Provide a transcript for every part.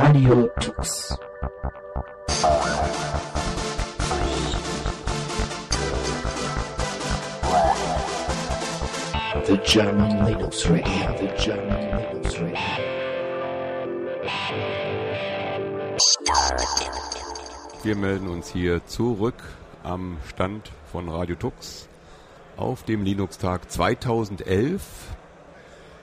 Radio Tux. The German Linux Radio, the German Linux Radio. Wir melden uns hier zurück am Stand von Radio Tux auf dem Linux-Tag 2011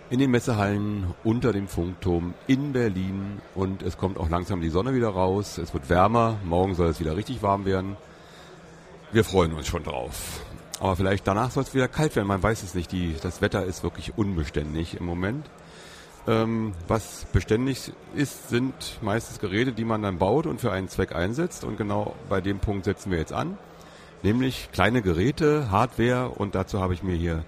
in den Messehallen unter dem Funkturm in Berlin und es kommt auch langsam die Sonne wieder raus. Es wird wärmer, morgen soll es wieder richtig warm werden. Wir freuen uns schon drauf. Aber vielleicht danach soll es wieder kalt werden, man weiß es nicht. Die, das Wetter ist wirklich unbeständig im Moment. Ähm, was beständig ist, sind meistens Geräte, die man dann baut und für einen Zweck einsetzt. Und genau bei dem Punkt setzen wir jetzt an. Nämlich kleine Geräte, Hardware und dazu habe ich mir hier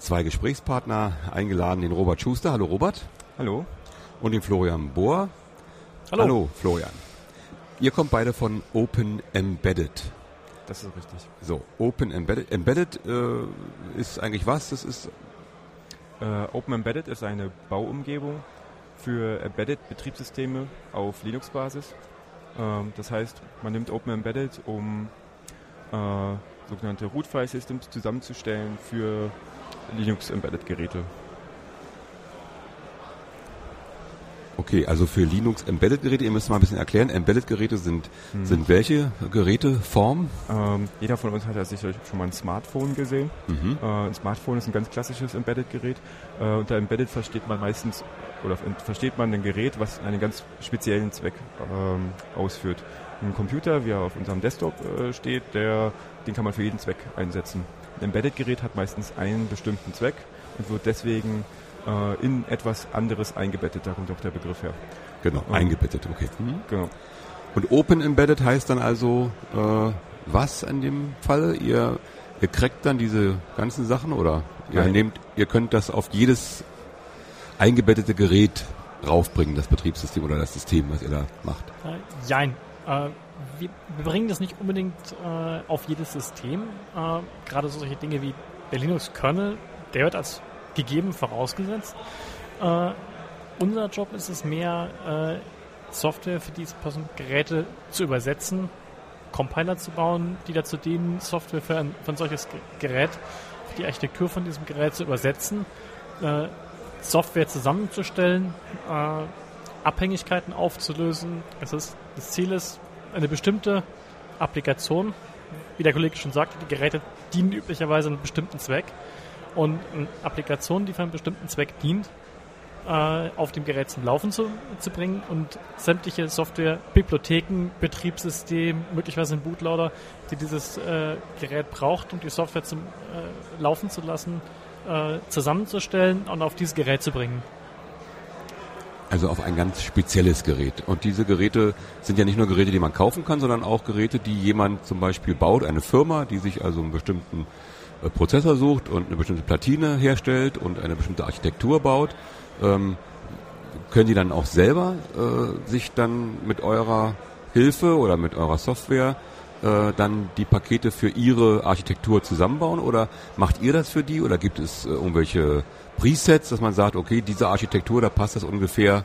zwei Gesprächspartner eingeladen, den Robert Schuster. Hallo Robert. Hallo. Und den Florian Bohr. Hallo. Hallo Florian. Ihr kommt beide von Open Embedded. Das ist richtig. So, Open Embedded. Embedded äh, ist eigentlich was? Das ist Äh, Open Embedded ist eine Bauumgebung für Embedded-Betriebssysteme auf Linux-Basis. Ähm, das heißt, man nimmt Open Embedded, um äh, sogenannte Root-File-Systems zusammenzustellen für Linux-Embedded-Geräte. okay, also für Linux Embedded Geräte, ihr müsst mal ein bisschen erklären. Embedded Geräte sind sind welche Geräteform? Ähm, jeder von uns hat ja sicherlich schon mal ein Smartphone gesehen. Mhm. Äh, ein Smartphone ist ein ganz klassisches Embedded-Gerät. Äh, unter Embedded versteht man meistens oder versteht man ein Gerät, was einen ganz speziellen Zweck ähm, ausführt. Ein Computer, wie er auf unserem Desktop äh, steht, der, den kann man für jeden Zweck einsetzen. Ein Embedded-Gerät hat meistens einen bestimmten Zweck und wird deswegen äh, in etwas anderes eingebettet. Da kommt auch der Begriff her. Genau, Mhm. eingebettet, okay. Mhm. Genau. Und Open Embedded heißt dann also äh, was in dem Fall? Ihr, ihr crackt dann diese ganzen Sachen oder ihr Nein. nehmt, ihr könnt das auf jedes eingebettete Gerät raufbringen, das Betriebssystem oder das System, was ihr da macht. Äh, jein. Äh, wir, bringen das nicht unbedingt äh, auf jedes System. Äh, Gerade solche Dinge wie der Linux-Kernel, der wird als gegeben vorausgesetzt. Äh, unser Job ist es mehr, äh, Software für diese Person Geräte zu übersetzen, Compiler zu bauen, die dazu dienen, Software für ein, für ein solches Ge- Gerät, für die Architektur von diesem Gerät zu übersetzen, äh, Software zusammenzustellen, äh, Abhängigkeiten aufzulösen. Es ist, das Ziel ist, eine bestimmte Applikation, wie der Kollege schon sagte, die Geräte dienen üblicherweise einem bestimmten Zweck. Und eine Applikation, die für einen bestimmten Zweck dient, äh, auf dem Gerät zum Laufen zu, zu bringen und sämtliche Software, Bibliotheken, Betriebssystem, möglicherweise ein Bootloader, die dieses äh, Gerät braucht, um die Software zum äh, Laufen zu lassen, äh, zusammenzustellen und auf dieses Gerät zu bringen. Also auf ein ganz spezielles Gerät. Und diese Geräte sind ja nicht nur Geräte, die man kaufen kann, sondern auch Geräte, die jemand zum Beispiel baut, eine Firma, die sich also einen bestimmten äh, Prozessor sucht und eine bestimmte Platine herstellt und eine bestimmte Architektur baut. Ähm, können die dann auch selber äh, sich dann mit eurer Hilfe oder mit eurer Software äh, dann die Pakete für ihre Architektur zusammenbauen oder macht ihr das für die oder gibt es äh, irgendwelche Presets, dass man sagt, okay, diese Architektur, da passt das ungefähr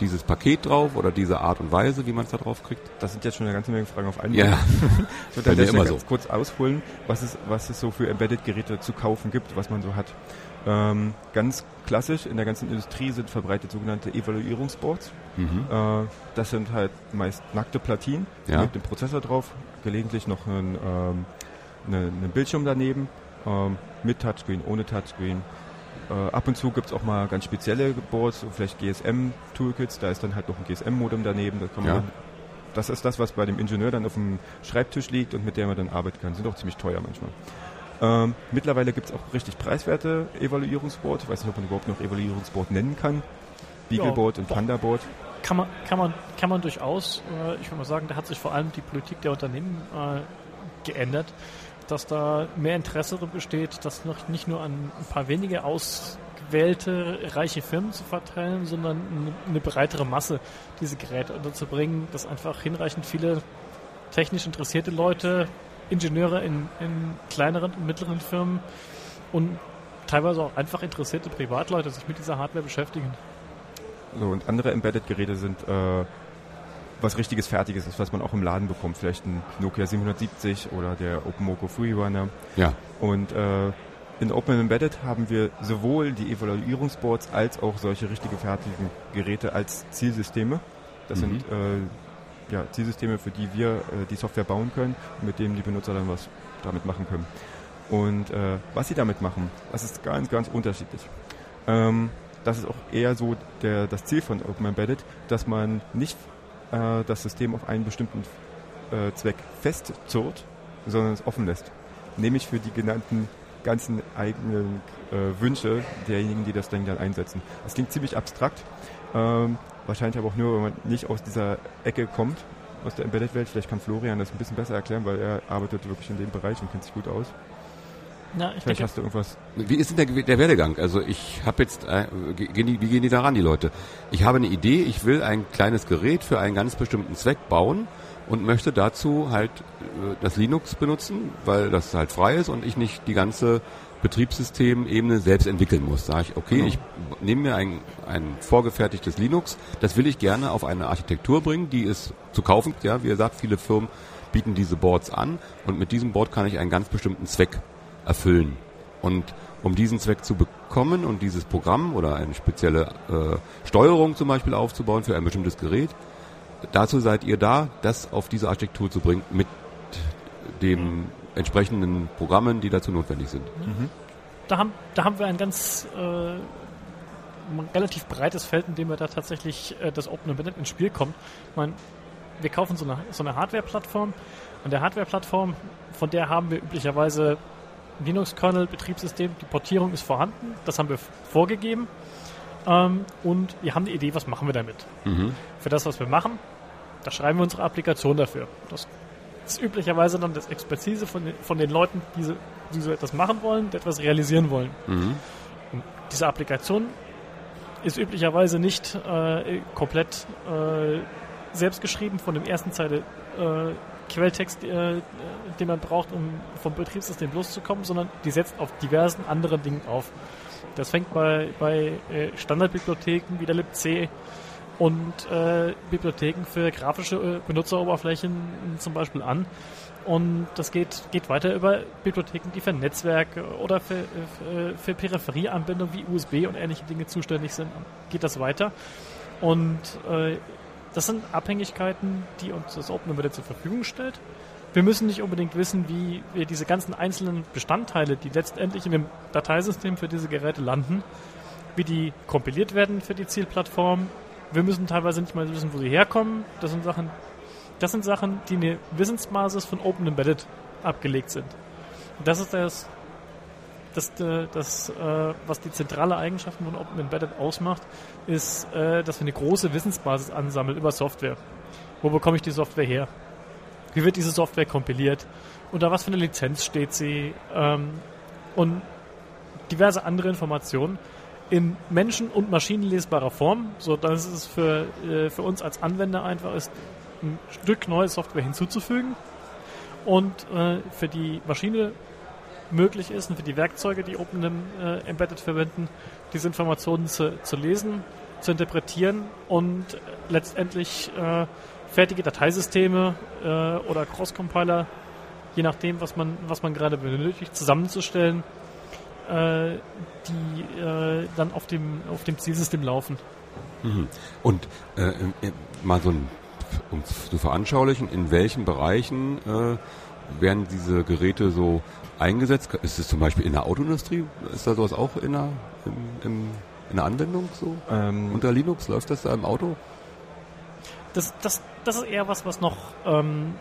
dieses Paket drauf oder diese Art und Weise, wie man es da drauf kriegt? Das sind jetzt schon eine ganze Menge Fragen auf einmal. Ja, Ich würde der immer Stelle so. ganz kurz ausholen, was es, was es so für Embedded-Geräte zu kaufen gibt, was man so hat. Ähm, ganz klassisch in der ganzen Industrie sind verbreitet sogenannte Evaluierungsboards. mhm. Äh, das sind halt meist nackte Platinen Ja. mit dem Prozessor drauf, gelegentlich noch ein, ähm, eine, einen Bildschirm daneben, ähm, mit Touchscreen, ohne Touchscreen. Äh, ab und zu gibt es auch mal ganz spezielle Boards, vielleicht GSM-Toolkits, da ist dann halt noch ein GSM-Modem daneben. Das, kann man Ja. das ist das, was bei dem Ingenieur dann auf dem Schreibtisch liegt und mit der man dann arbeiten kann. Sind auch ziemlich teuer manchmal. Ähm, mittlerweile gibt es auch richtig preiswerte Evaluierungsboard. Ich weiß nicht, ob man überhaupt noch Evaluierungsboard nennen kann. Beagleboard und doch. Pandaboard. Kann man, kann man, kann man durchaus, äh, ich würde mal sagen, da hat sich vor allem die Politik der Unternehmen äh, geändert, dass da mehr Interesse besteht, das noch nicht nur an ein paar wenige ausgewählte reiche Firmen zu verteilen, sondern eine breitere Masse diese Geräte unterzubringen, dass einfach hinreichend viele technisch interessierte Leute, Ingenieure in, in kleineren und mittleren Firmen und teilweise auch einfach interessierte Privatleute sich mit dieser Hardware beschäftigen. So, und andere Embedded-Geräte sind äh, was richtiges Fertiges ist, was man auch im Laden bekommt. Vielleicht ein Nokia 770 oder der OpenMoko Freerunner. Ja. Und äh, in Open Embedded haben wir sowohl die Evaluierungsboards als auch solche richtige fertigen Geräte als Zielsysteme. Das Mhm. sind äh, ja, Zielsysteme, für die wir äh, die Software bauen können und mit denen die Benutzer dann was damit machen können. Und äh, was sie damit machen, das ist ganz, ganz unterschiedlich. Ähm, das ist auch eher so der, das Ziel von Open Embedded, dass man nicht äh, das System auf einen bestimmten äh, Zweck festzurrt, sondern es offen lässt. Nämlich für die genannten ganzen eigenen äh, Wünsche derjenigen, die das Ding dann einsetzen. Das klingt ziemlich abstrakt, ähm, wahrscheinlich aber auch nur, wenn man nicht aus dieser Ecke kommt, aus der Embedded-Welt. Vielleicht kann Florian das ein bisschen besser erklären, weil er arbeitet wirklich in dem Bereich und kennt sich gut aus. Ja, ich Vielleicht denke, hast du irgendwas. Wie ist denn der, der Werdegang? Also ich habe jetzt, äh, wie gehen die da ran, die Leute? Ich habe eine Idee, ich will ein kleines Gerät für einen ganz bestimmten Zweck bauen und möchte dazu halt äh, das Linux benutzen, weil das halt frei ist und ich nicht die ganze Betriebssystemebene selbst entwickeln muss. Sage ich, okay, Genau. ich nehme mir ein, ein vorgefertigtes Linux, das will ich gerne auf eine Architektur bringen, die es zu kaufen. Ja, wie gesagt, viele Firmen bieten diese Boards an und mit diesem Board kann ich einen ganz bestimmten Zweck erfüllen. Und um diesen Zweck zu bekommen und dieses Programm oder eine spezielle äh, Steuerung zum Beispiel aufzubauen für ein bestimmtes Gerät, dazu seid ihr da, das auf diese Architektur zu bringen mit den entsprechenden Programmen, die dazu notwendig sind. da haben, da haben wir ein ganz äh, relativ breites Feld, in dem wir da tatsächlich äh, das Open Embedded ins Spiel kommt. Ich meine, wir kaufen so eine, so eine Hardware-Plattform. Und der Hardware-Plattform, von der haben wir üblicherweise Linux-Kernel, Betriebssystem, die Portierung ist vorhanden, das haben wir vorgegeben ähm, und wir haben eine Idee, was machen wir damit. Mhm. Für das, was wir machen, da schreiben wir unsere Applikation dafür. Das ist üblicherweise dann das Expertise von den, von den Leuten, die so, die so etwas machen wollen, die etwas realisieren wollen. Mhm. Und diese Applikation ist üblicherweise nicht äh, komplett äh, selbst geschrieben von dem ersten Zeile äh, Quelltext, äh, den man braucht, um vom Betriebssystem loszukommen, sondern die setzt auf diversen anderen Dingen auf. Das fängt bei, bei äh, Standardbibliotheken wie der libc und äh, Bibliotheken für grafische äh, Benutzeroberflächen zum Beispiel an. Und das geht, geht weiter über Bibliotheken, die für Netzwerk oder für, für, für Peripherieanbindungen wie USB und ähnliche Dinge zuständig sind. Geht das weiter. Und äh, das sind Abhängigkeiten, die uns das Open Embedded zur Verfügung stellt. Wir müssen nicht unbedingt wissen, wie wir diese ganzen einzelnen Bestandteile, die letztendlich in dem Dateisystem für diese Geräte landen, wie die kompiliert werden für die Zielplattform. Wir müssen teilweise nicht mal wissen, wo sie herkommen. Das sind Sachen, das sind Sachen, die eine Wissensbasis von Open Embedded abgelegt sind. Und das ist das, das, äh, das äh, was die zentrale Eigenschaften von Open Embedded ausmacht, ist, äh, dass wir eine große Wissensbasis ansammeln über Software. Wo bekomme ich die Software her? Wie wird diese Software kompiliert? Unter was für eine Lizenz steht sie? Ähm, und diverse andere Informationen in menschen- und maschinenlesbarer Form, so dass es für, äh, für uns als Anwender einfach ist, ein Stück neue Software hinzuzufügen und äh, für die Maschine möglich ist und für die Werkzeuge, die Open äh, Embedded verwenden, diese Informationen zu, zu lesen, zu interpretieren und letztendlich äh, fertige Dateisysteme äh, oder Cross-Compiler, je nachdem, was man, was man gerade benötigt, zusammenzustellen, äh, die äh, dann auf dem, auf dem Zielsystem laufen. Mhm. Und äh, mal so ein, um zu veranschaulichen, in welchen Bereichen äh, werden diese Geräte so eingesetzt? Ist es zum Beispiel in der Autoindustrie? Ist da sowas auch in der, im, im, in der Anwendung so? Ähm, Unter Linux läuft das da im Auto? Das, das, das ist eher was, was noch ähm,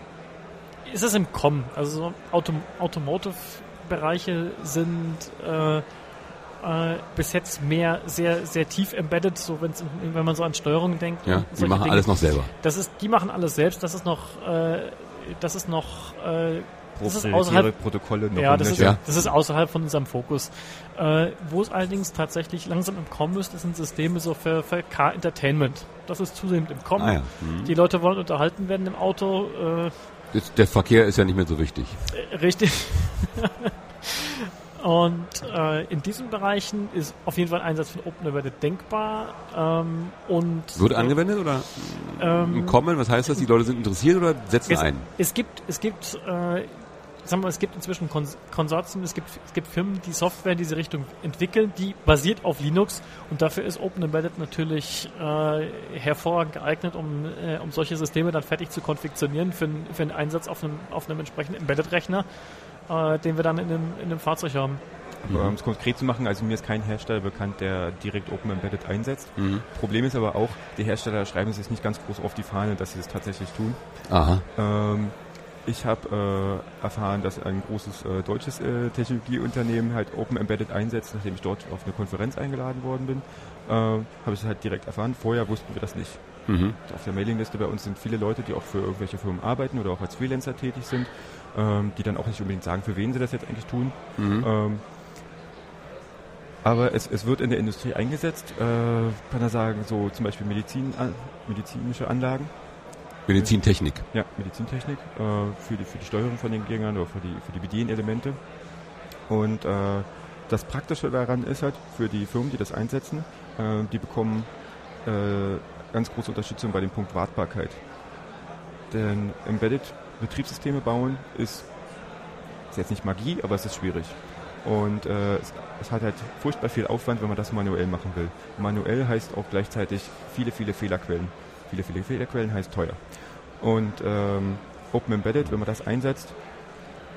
ist es im Kommen. Also so Auto, Automotive-Bereiche sind äh, äh, bis jetzt mehr sehr, sehr tief embedded, so wenn's, wenn man so an Steuerung denkt. Ja, die machen Dinge. alles noch selber. Das ist, die machen alles selbst. Das ist noch, äh, das ist noch, äh, das ist außerhalb, Protokolle noch ja, das ist. Ja. das ist außerhalb von unserem Fokus. Äh, wo es allerdings tatsächlich langsam im Kommen ist, das sind Systeme so für, für Car Entertainment. Das ist zunehmend im Kommen. Ah ja. Mhm. Die Leute wollen unterhalten werden im Auto. Äh, Jetzt, der Verkehr ist ja nicht mehr so wichtig. äh, richtig. Und äh, in diesen Bereichen ist auf jeden Fall Einsatz von Open Embedded denkbar. Ähm, und Wird angewendet oder ähm, kommen? Was heißt das? Die Leute sind interessiert oder setzen es, ein? Es gibt, es gibt äh, sagen wir, es gibt inzwischen Kons Konsortien, es gibt, es gibt Firmen, die Software in diese Richtung entwickeln, die basiert auf Linux und dafür ist Open Embedded natürlich äh, hervorragend geeignet, um, äh, um solche Systeme dann fertig zu konfektionieren für, für einen Einsatz auf einem, auf einem entsprechenden Embedded-Rechner, äh, den wir dann in einem, in einem Fahrzeug haben. Aber um es konkret zu machen, also mir ist kein Hersteller bekannt, der direkt Open Embedded einsetzt. Mhm. Problem ist aber auch, die Hersteller schreiben es jetzt nicht ganz groß auf die Fahne, dass sie das tatsächlich tun. Aha. Ähm, ich habe äh, erfahren, dass ein großes äh, deutsches äh, Technologieunternehmen halt Open Embedded einsetzt, nachdem ich dort auf eine Konferenz eingeladen worden bin. Äh, habe ich es halt direkt erfahren. Vorher wussten wir das nicht. Mhm. Auf der Mailingliste bei uns sind viele Leute, die auch für irgendwelche Firmen arbeiten oder auch als Freelancer tätig sind, ähm, die dann auch nicht unbedingt sagen, für wen sie das jetzt eigentlich tun. Mhm. Ähm, aber es, es wird in der Industrie eingesetzt, äh, kann er sagen, so zum Beispiel Medizin, medizinische Anlagen. Medizintechnik. Ja, Medizintechnik äh, für, die, für die Steuerung von den Gängern oder für die, für die Bedienelemente. Und äh, das Praktische daran ist halt für die Firmen, die das einsetzen, äh, die bekommen äh, ganz große Unterstützung bei dem Punkt Wartbarkeit. Denn Embedded Betriebssysteme bauen ist, ist jetzt nicht Magie, aber es ist schwierig. Und äh, es, es, hat halt furchtbar viel Aufwand, wenn man das manuell machen will. Manuell heißt auch gleichzeitig viele, viele Fehlerquellen. Viele, viele Fehlerquellen heißt teuer. Und ähm, Open Embedded, wenn man das einsetzt,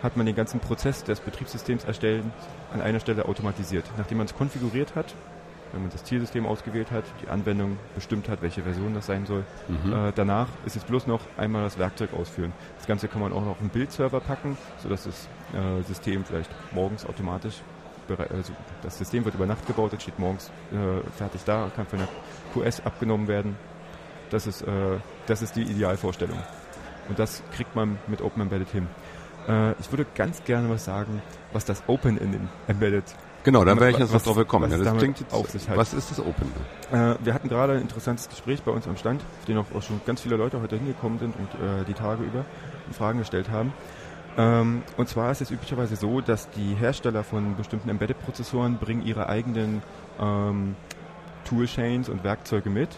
hat man den ganzen Prozess des Betriebssystems erstellen an einer Stelle automatisiert. Nachdem man es konfiguriert hat, wenn man das Zielsystem ausgewählt hat, die Anwendung bestimmt hat, welche Version das sein soll, mhm. äh, danach ist es bloß noch einmal das Werkzeug ausführen. Das Ganze kann man auch noch auf einen Bildserver packen, sodass das äh, System vielleicht morgens automatisch, also das System wird über Nacht gebaut, es steht morgens äh, fertig da, kann von der QS abgenommen werden. Das ist, äh, das ist die Idealvorstellung. Und das kriegt man mit Open Embedded hin. Äh, ich würde ganz gerne was sagen, was das Open in Embedded Genau, dann wäre ich jetzt was, was drauf gekommen. Was, ja, das klingt jetzt, auf sich halt. was ist das Open? Äh, wir hatten gerade ein interessantes Gespräch bei uns am Stand, auf dem auch schon ganz viele Leute heute hingekommen sind und äh, die Tage über Fragen gestellt haben. Ähm, und zwar ist es üblicherweise so, dass die Hersteller von bestimmten Embedded-Prozessoren bringen ihre eigenen ähm, Toolchains und Werkzeuge mit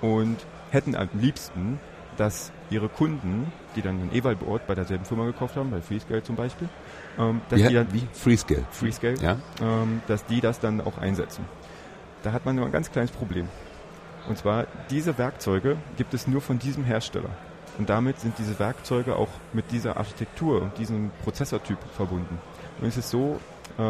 und hätten am liebsten, dass ihre Kunden, die dann ein Evalboard bei derselben Firma gekauft haben, bei Freescale zum Beispiel, ähm, dass wie, die dann, wie Freescale, Freescale ja? ähm, dass die das dann auch einsetzen. Da hat man nur ein ganz kleines Problem. Und zwar, diese Werkzeuge gibt es nur von diesem Hersteller. Und damit sind diese Werkzeuge auch mit dieser Architektur und diesem Prozessortyp verbunden. Und es ist so, äh,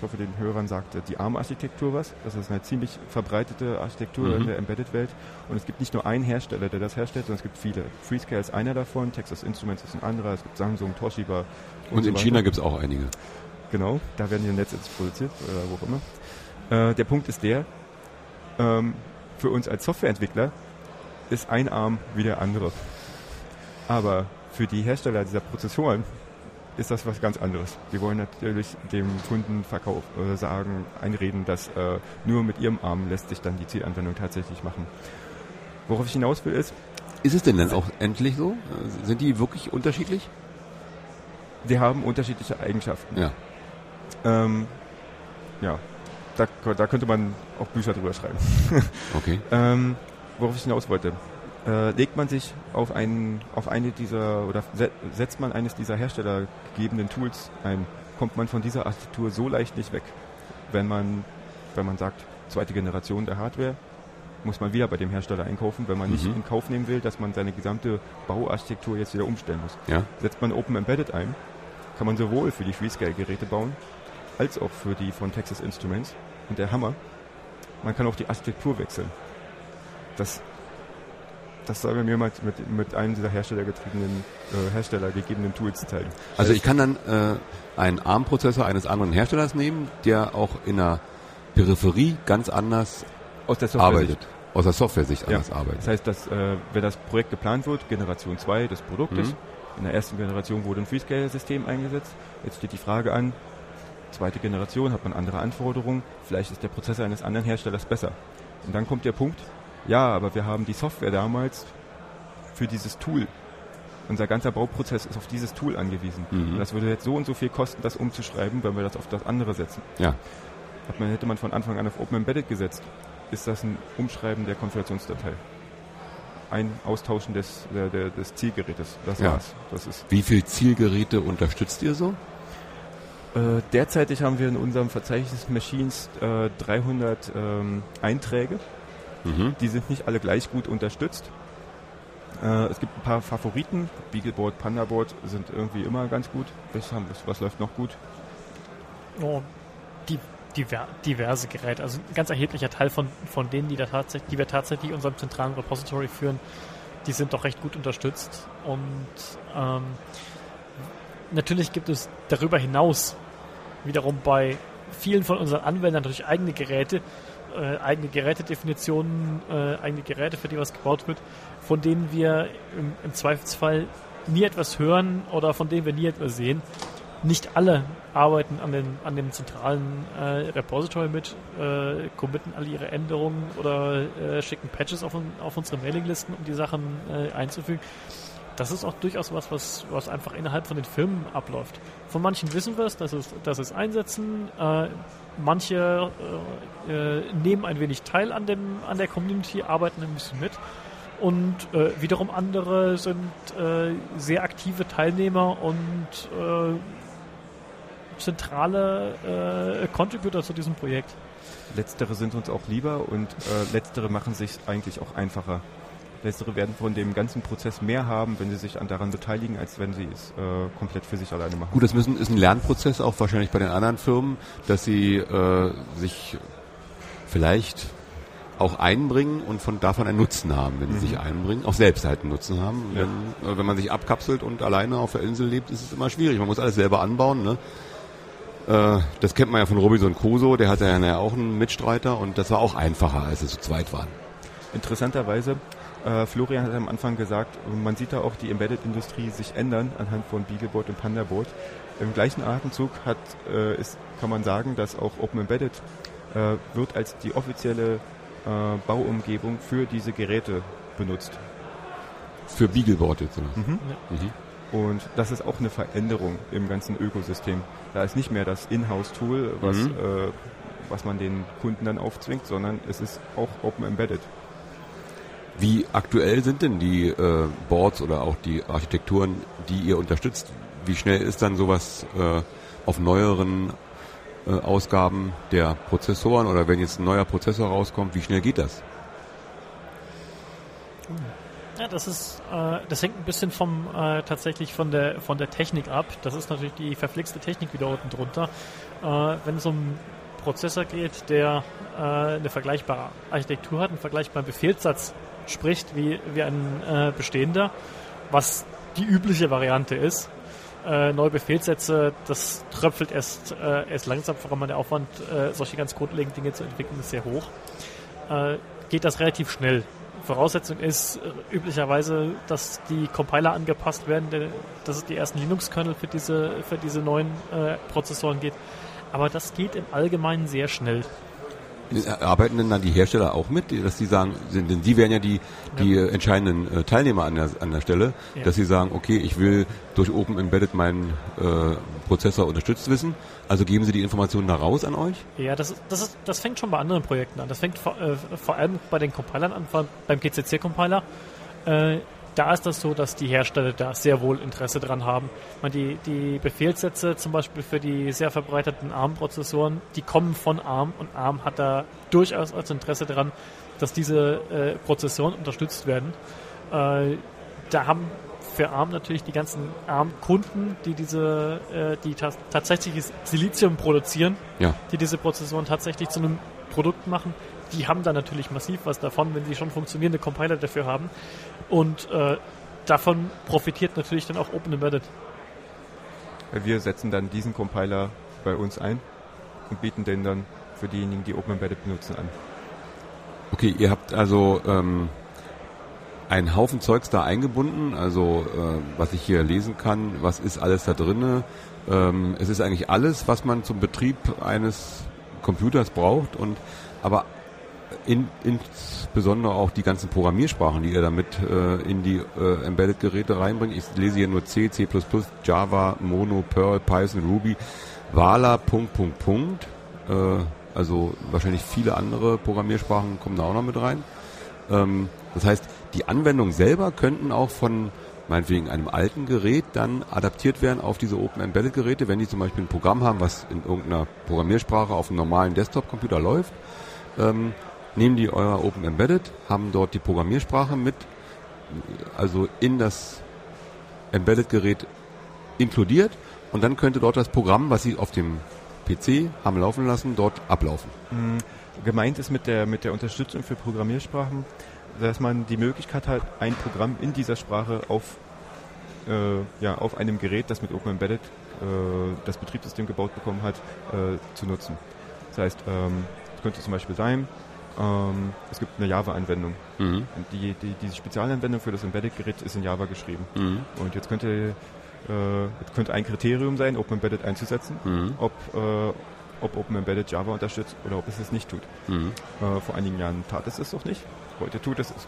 ich hoffe, den Hörern sagt die ARM-Architektur was. Das ist eine ziemlich verbreitete Architektur mhm. in der Embedded-Welt. Und es gibt nicht nur einen Hersteller, der das herstellt, sondern es gibt viele. Freescale ist einer davon, Texas Instruments ist ein anderer, es gibt Samsung, Toshiba. Und, und in so China gibt es auch einige. Genau, da werden die Netze produziert oder wo auch immer. Äh, der Punkt ist der, ähm, für uns als Softwareentwickler ist ein Arm wie der andere. Aber für die Hersteller dieser Prozessoren ist das was ganz anderes. Die wollen natürlich dem Kunden Verkauf äh, sagen, einreden, dass äh, nur mit ihrem Arm lässt sich dann die Zielanwendung tatsächlich machen. Worauf ich hinaus will ist... Ist es denn dann auch endlich so? Sind die wirklich unterschiedlich? Die haben unterschiedliche Eigenschaften. Ja. Ähm, ja, da, da, könnte man auch Bücher drüber schreiben. okay. ähm, worauf ich hinaus wollte äh, legt man sich auf, einen, auf eine dieser oder setzt man eines dieser herstellergegebenen Tools ein, kommt man von dieser Architektur so leicht nicht weg. Wenn man, wenn man sagt, zweite Generation der Hardware, muss man wieder bei dem Hersteller einkaufen, wenn man mhm. nicht in Kauf nehmen will, dass man seine gesamte Bauarchitektur jetzt wieder umstellen muss. Ja. Setzt man Open Embedded ein, kann man sowohl für die Freescale-Geräte bauen, als auch für die von Texas Instruments. Und der Hammer, man kann auch die Architektur wechseln. Das das soll mir mal mit, mit einem dieser herstellergetriebenen, äh, Hersteller gegebenen Tools teilen. Also ich kann dann äh, einen ARM-Prozessor eines anderen Herstellers nehmen, der auch in der Peripherie ganz anders aus der arbeitet. Aus der Software-Sicht anders ja. arbeitet. Das heißt, dass, äh, wenn das Projekt geplant wird, Generation 2 des Produktes, mhm. in der ersten Generation wurde ein Freescale-System eingesetzt. Jetzt steht die Frage an, zweite Generation hat man andere Anforderungen, vielleicht ist der Prozessor eines anderen Herstellers besser. Und dann kommt der Punkt, ja, aber wir haben die Software damals für dieses Tool unser ganzer Bauprozess ist auf dieses Tool angewiesen. Mhm. Das würde jetzt so und so viel kosten, das umzuschreiben, wenn wir das auf das andere setzen. Ja. Hat man, hätte man von Anfang an auf Open Embedded gesetzt, ist das ein Umschreiben der Konfigurationsdatei. Ein Austauschen des, der, der, des Zielgerätes. Das Ja. war's. Das ist Wie viel Zielgeräte unterstützt ihr so? Äh, derzeitig haben wir in unserem Verzeichnis Machines äh, 300 ähm, Einträge. Mhm. Die sind nicht alle gleich gut unterstützt. Äh, es gibt ein paar Favoriten. Beagleboard, Pandaboard sind irgendwie immer ganz gut. Was, haben, was, was läuft noch gut? Oh, die, diver, diverse Geräte. Also ein ganz erheblicher Teil von, von denen, die, da tatsächlich, die wir tatsächlich in unserem zentralen Repository führen, die sind doch recht gut unterstützt. Und ähm, natürlich gibt es darüber hinaus wiederum bei vielen von unseren Anwendern natürlich eigene Geräte, äh, eigene Gerätedefinitionen, äh, eigene Geräte, für die was gebaut wird, von denen wir im, im Zweifelsfall nie etwas hören oder von denen wir nie etwas sehen. Nicht alle arbeiten an, den, an dem zentralen äh, Repository mit, äh, committen alle ihre Änderungen oder äh, schicken Patches auf, auf unsere Mailinglisten, um die Sachen äh, einzufügen. Das ist auch durchaus was, was, was einfach innerhalb von den Firmen abläuft. Von manchen wissen wir es, dass es, dass es einsetzen. Äh, manche äh, äh, nehmen ein wenig teil an, dem, an der Community, arbeiten ein bisschen mit. Und äh, wiederum andere sind äh, sehr aktive Teilnehmer und äh, zentrale äh, Contributor zu diesem Projekt. Letztere sind uns auch lieber und letztere machen sich eigentlich auch einfacher. Letztere werden von dem ganzen Prozess mehr haben, wenn sie sich an daran beteiligen, als wenn sie es äh, komplett für sich alleine machen. Gut, das müssen, ist ein Lernprozess auch wahrscheinlich bei den anderen Firmen, dass sie äh, sich vielleicht auch einbringen und von davon einen Nutzen haben, wenn sie sich einbringen, auch selbst halt einen Nutzen haben. Ja. Wenn, äh, wenn man sich abkapselt und alleine auf der Insel lebt, ist es immer schwierig. Man muss alles selber anbauen. Ne? Äh, das kennt man ja von Robinson Crusoe, der hatte ja auch einen Mitstreiter und das war auch einfacher, als es zu zweit waren. Interessanterweise, äh, Florian hat am Anfang gesagt, man sieht da auch die Embedded-Industrie sich ändern anhand von Beagleboard und Pandaboard. Im gleichen Atemzug hat, äh, ist, kann man sagen, dass auch Open Embedded äh, wird als die offizielle äh, Bauumgebung für diese Geräte benutzt. Für Beagleboard jetzt. Oder? Mhm. Mhm. Und das ist auch eine Veränderung im ganzen Ökosystem. Da ist nicht mehr das Inhouse-Tool, was, Mhm. äh, was man den Kunden dann aufzwingt, sondern es ist auch Open Embedded. Wie aktuell sind denn die äh, Boards oder auch die Architekturen, die ihr unterstützt? Wie schnell ist dann sowas äh, auf neueren äh, Ausgaben der Prozessoren oder wenn jetzt ein neuer Prozessor rauskommt, wie schnell geht das? Ja, das ist, äh, das hängt ein bisschen vom äh, tatsächlich von der von der Technik ab. Das ist natürlich die verflixte Technik wieder unten drunter. Äh, wenn es um Prozessor geht, der äh, eine vergleichbare Architektur hat, einen vergleichbaren Befehlssatz spricht wie, wie ein äh, bestehender, was die übliche Variante ist. Äh, neue Befehlssätze, das tröpfelt erst, äh, erst langsam, vor allem der Aufwand, äh, solche ganz grundlegenden Dinge zu entwickeln, ist sehr hoch. Äh, geht das relativ schnell. Voraussetzung ist äh, üblicherweise, dass die Compiler angepasst werden, denn- dass es die ersten Linux-Kernel für diese, für diese neuen äh, Prozessoren geht. Aber das geht im Allgemeinen sehr schnell. Arbeiten denn dann die Hersteller auch mit, dass die sagen, sind, denn die wären ja die, die äh, entscheidenden äh, Teilnehmer an der, an der Stelle, Ja. dass sie sagen, okay, ich will durch Open Embedded meinen äh, Prozessor unterstützt wissen, also geben sie die Informationen da raus an euch? Ja, das, das, ist, das fängt schon bei anderen Projekten an. Das fängt vor, äh, vor allem bei den Compilern an, beim GCC-Compiler. Äh, da ist das so, dass die Hersteller da sehr wohl Interesse dran haben. Man, die, die Befehlssätze zum Beispiel für die sehr verbreiteten ARM-Prozessoren, die kommen von ARM und ARM hat da durchaus als Interesse dran, dass diese äh, Prozessoren unterstützt werden. Äh, da haben für ARM natürlich die ganzen ARM-Kunden, die diese, äh, die ta tatsächliches Silizium produzieren, Ja. die diese Prozessoren tatsächlich zu einem Produkt machen, die haben da natürlich massiv was davon, wenn sie schon funktionierende Compiler dafür haben. Und äh, davon profitiert natürlich dann auch Open Embedded. Wir setzen dann diesen Compiler bei uns ein und bieten den dann für diejenigen, die Open Embedded benutzen, an. Okay, ihr habt also ähm, einen Haufen Zeugs da eingebunden, also äh, was ich hier lesen kann, was ist alles da drinne. Ähm, es ist eigentlich alles, was man zum Betrieb eines Computers braucht und aber in, insbesondere auch die ganzen Programmiersprachen, die ihr damit äh, in die äh, Embedded-Geräte reinbringt. Ich lese hier nur C, C++, Java, Mono, Perl, Python, Ruby, Vala, Punkt, Punkt, Punkt. Äh, also wahrscheinlich viele andere Programmiersprachen kommen da auch noch mit rein. Ähm, das heißt, die Anwendungen selber könnten auch von meinetwegen einem alten Gerät dann adaptiert werden auf diese Open Embedded Geräte, wenn die zum Beispiel ein Programm haben, was in irgendeiner Programmiersprache auf einem normalen Desktop-Computer läuft, ähm, nehmen die euer Open Embedded, haben dort die Programmiersprache mit, also in das Embedded Gerät inkludiert und dann könnte dort das Programm, was sie auf dem PC haben laufen lassen, dort ablaufen. Mhm. Gemeint ist mit der, mit der Unterstützung für Programmiersprachen, dass man die Möglichkeit hat, ein Programm in dieser Sprache auf, äh, ja, auf einem Gerät, das mit Open Embedded äh, das Betriebssystem gebaut bekommen hat, äh, zu nutzen. Das heißt, ähm, es könnte zum Beispiel sein, ähm, es gibt eine Java-Anwendung. Mhm. Die, die, diese Spezialanwendung für das Embedded-Gerät ist in Java geschrieben. Mhm. Und jetzt könnte, äh, jetzt könnte ein Kriterium sein, Open Embedded einzusetzen, Mhm. ob, äh, ob Open Embedded Java unterstützt oder ob es es nicht tut. Mhm. Äh, vor einigen Jahren tat es es doch nicht. Heute tut es es.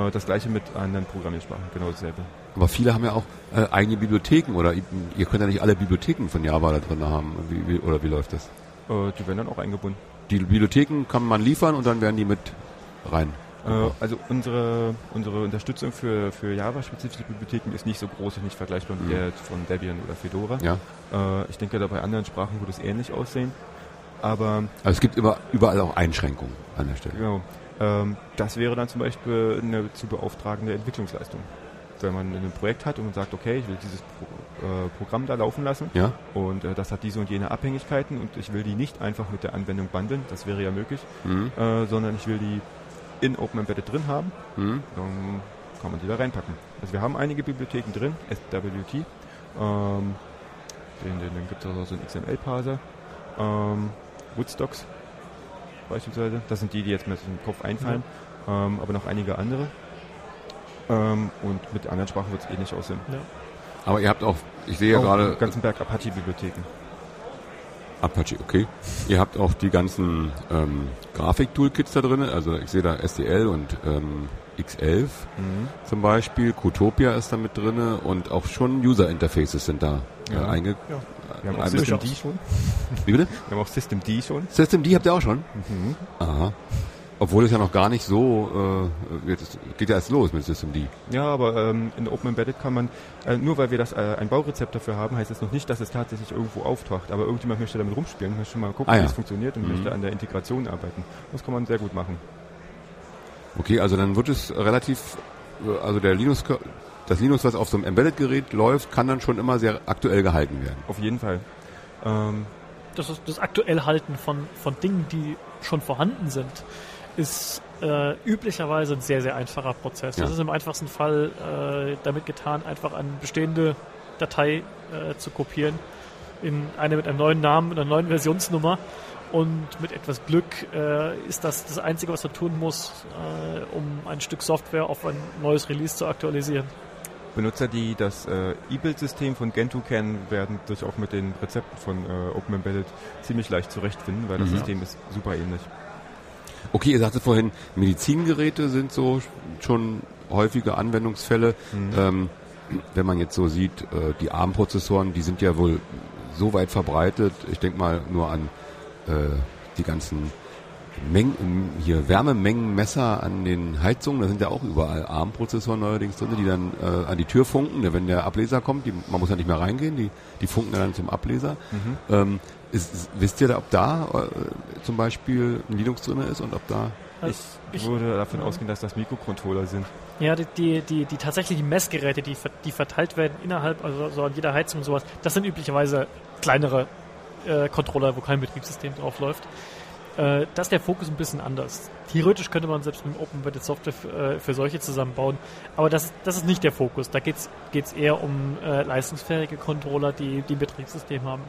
Äh, das gleiche mit anderen Programmiersprachen, genau dasselbe. Aber viele haben ja auch äh, eigene Bibliotheken oder ihr ihr könnt ja nicht alle Bibliotheken von Java da drin haben. Wie, wie, oder wie läuft das? Äh, die werden dann auch eingebunden. Die Bibliotheken kann man liefern und dann werden die mit rein. Äh, also unsere, unsere Unterstützung für, für Java-spezifische Bibliotheken ist nicht so groß und nicht vergleichbar mit Mhm. der jetzt von Debian oder Fedora. Ja. Äh, ich denke, da bei anderen Sprachen würde es ähnlich aussehen. Aber Also es gibt immer, überall auch Einschränkungen an der Stelle. genau, ähm, das wäre dann zum Beispiel eine zu beauftragende Entwicklungsleistung. Wenn man ein Projekt hat und man sagt, okay, ich will dieses äh, Programm da laufen lassen Ja? und äh, das hat diese und jene Abhängigkeiten und ich will die nicht einfach mit der Anwendung bundeln, das wäre ja möglich, Mhm. äh, sondern ich will die in Open Embedded drin haben Mhm. dann kann man die da reinpacken. Also wir haben einige Bibliotheken drin, SWT, ähm, den, den, den gibt es auch so einen XML-Parser, ähm, Woodstocks beispielsweise, das sind die, die jetzt mir im Kopf einfallen, ähm, aber noch einige andere. Ähm, und mit anderen Sprachen wird es ähnlich aussehen. Aber ihr habt auch, ich sehe ja gerade einen ganzen Berg Apache-Bibliotheken. Apache, okay. Ihr habt auch die ganzen ähm, Grafik-Toolkits da drin, also ich sehe da SDL und ähm, X11 Mhm. zum Beispiel, Qtopia ist da mit drin und auch schon User-Interfaces sind da äh, Ja. einge... Ja. Wir haben auch System D schon. Wie bitte? Wir haben auch System D schon. System D habt ihr auch schon? Mhm. Aha. Obwohl es ja noch gar nicht so, äh, jetzt geht ja erst los mit System D. Ja, aber ähm, in Open Embedded kann man, äh, nur weil wir das äh, ein Baurezept dafür haben, heißt das noch nicht, dass es tatsächlich irgendwo auftaucht. Aber irgendjemand möchte damit rumspielen, möchte mal gucken, Ah, ja. wie es funktioniert und Mhm. möchte an der Integration arbeiten. Das kann man sehr gut machen. Okay, also dann wird es relativ, äh, also der Linux, das Linux, was auf so einem Embedded-Gerät läuft, kann dann schon immer sehr aktuell gehalten werden. Auf jeden Fall. Ähm, Das, ist das aktuell Halten von, von Dingen, die schon vorhanden sind, ist äh, üblicherweise ein sehr, sehr einfacher Prozess. Ja. Das ist im einfachsten Fall äh, damit getan, einfach eine bestehende Datei äh, zu kopieren in eine mit einem neuen Namen, mit einer neuen Versionsnummer. Und mit etwas Glück äh, ist das das Einzige, was man tun muss, äh, um ein Stück Software auf ein neues Release zu aktualisieren. Benutzer, die das äh, E-Build-System von Gentoo kennen, werden sich auch mit den Rezepten von äh, Open Embedded ziemlich leicht zurechtfinden, weil das Mhm. System ist super ähnlich. Okay, ihr sagtet vorhin, Medizingeräte sind so schon häufige Anwendungsfälle. Mhm. Ähm, wenn man jetzt so sieht, äh, die ARM-Prozessoren, die sind ja wohl so weit verbreitet. Ich denke mal nur an äh, die ganzen Mengen, hier Wärmemengenmesser an den Heizungen. Da sind ja auch überall ARM-Prozessoren neuerdings drin, die dann äh, an die Tür funken. Wenn der Ableser kommt, die, man muss ja nicht mehr reingehen, die, die funken dann zum Ableser. Mhm. Ähm, ist, ist, wisst ihr, da, ob da äh, zum Beispiel ein Linux drin ist und ob da Ich, Ich- würde davon ausgehen, dass das Mikrocontroller sind. Ja, die, die, die, die tatsächlichen Messgeräte, die, die verteilt werden innerhalb, also so an jeder Heizung und sowas, das sind üblicherweise kleinere äh, Controller, wo kein Betriebssystem drauf läuft. Äh, da ist der Fokus ein bisschen anders. Theoretisch könnte man selbst mit Open Embedded Software äh, für solche zusammenbauen, aber das, das ist nicht der Fokus. Da geht es eher um äh, leistungsfähige Controller, die, die ein Betriebssystem haben.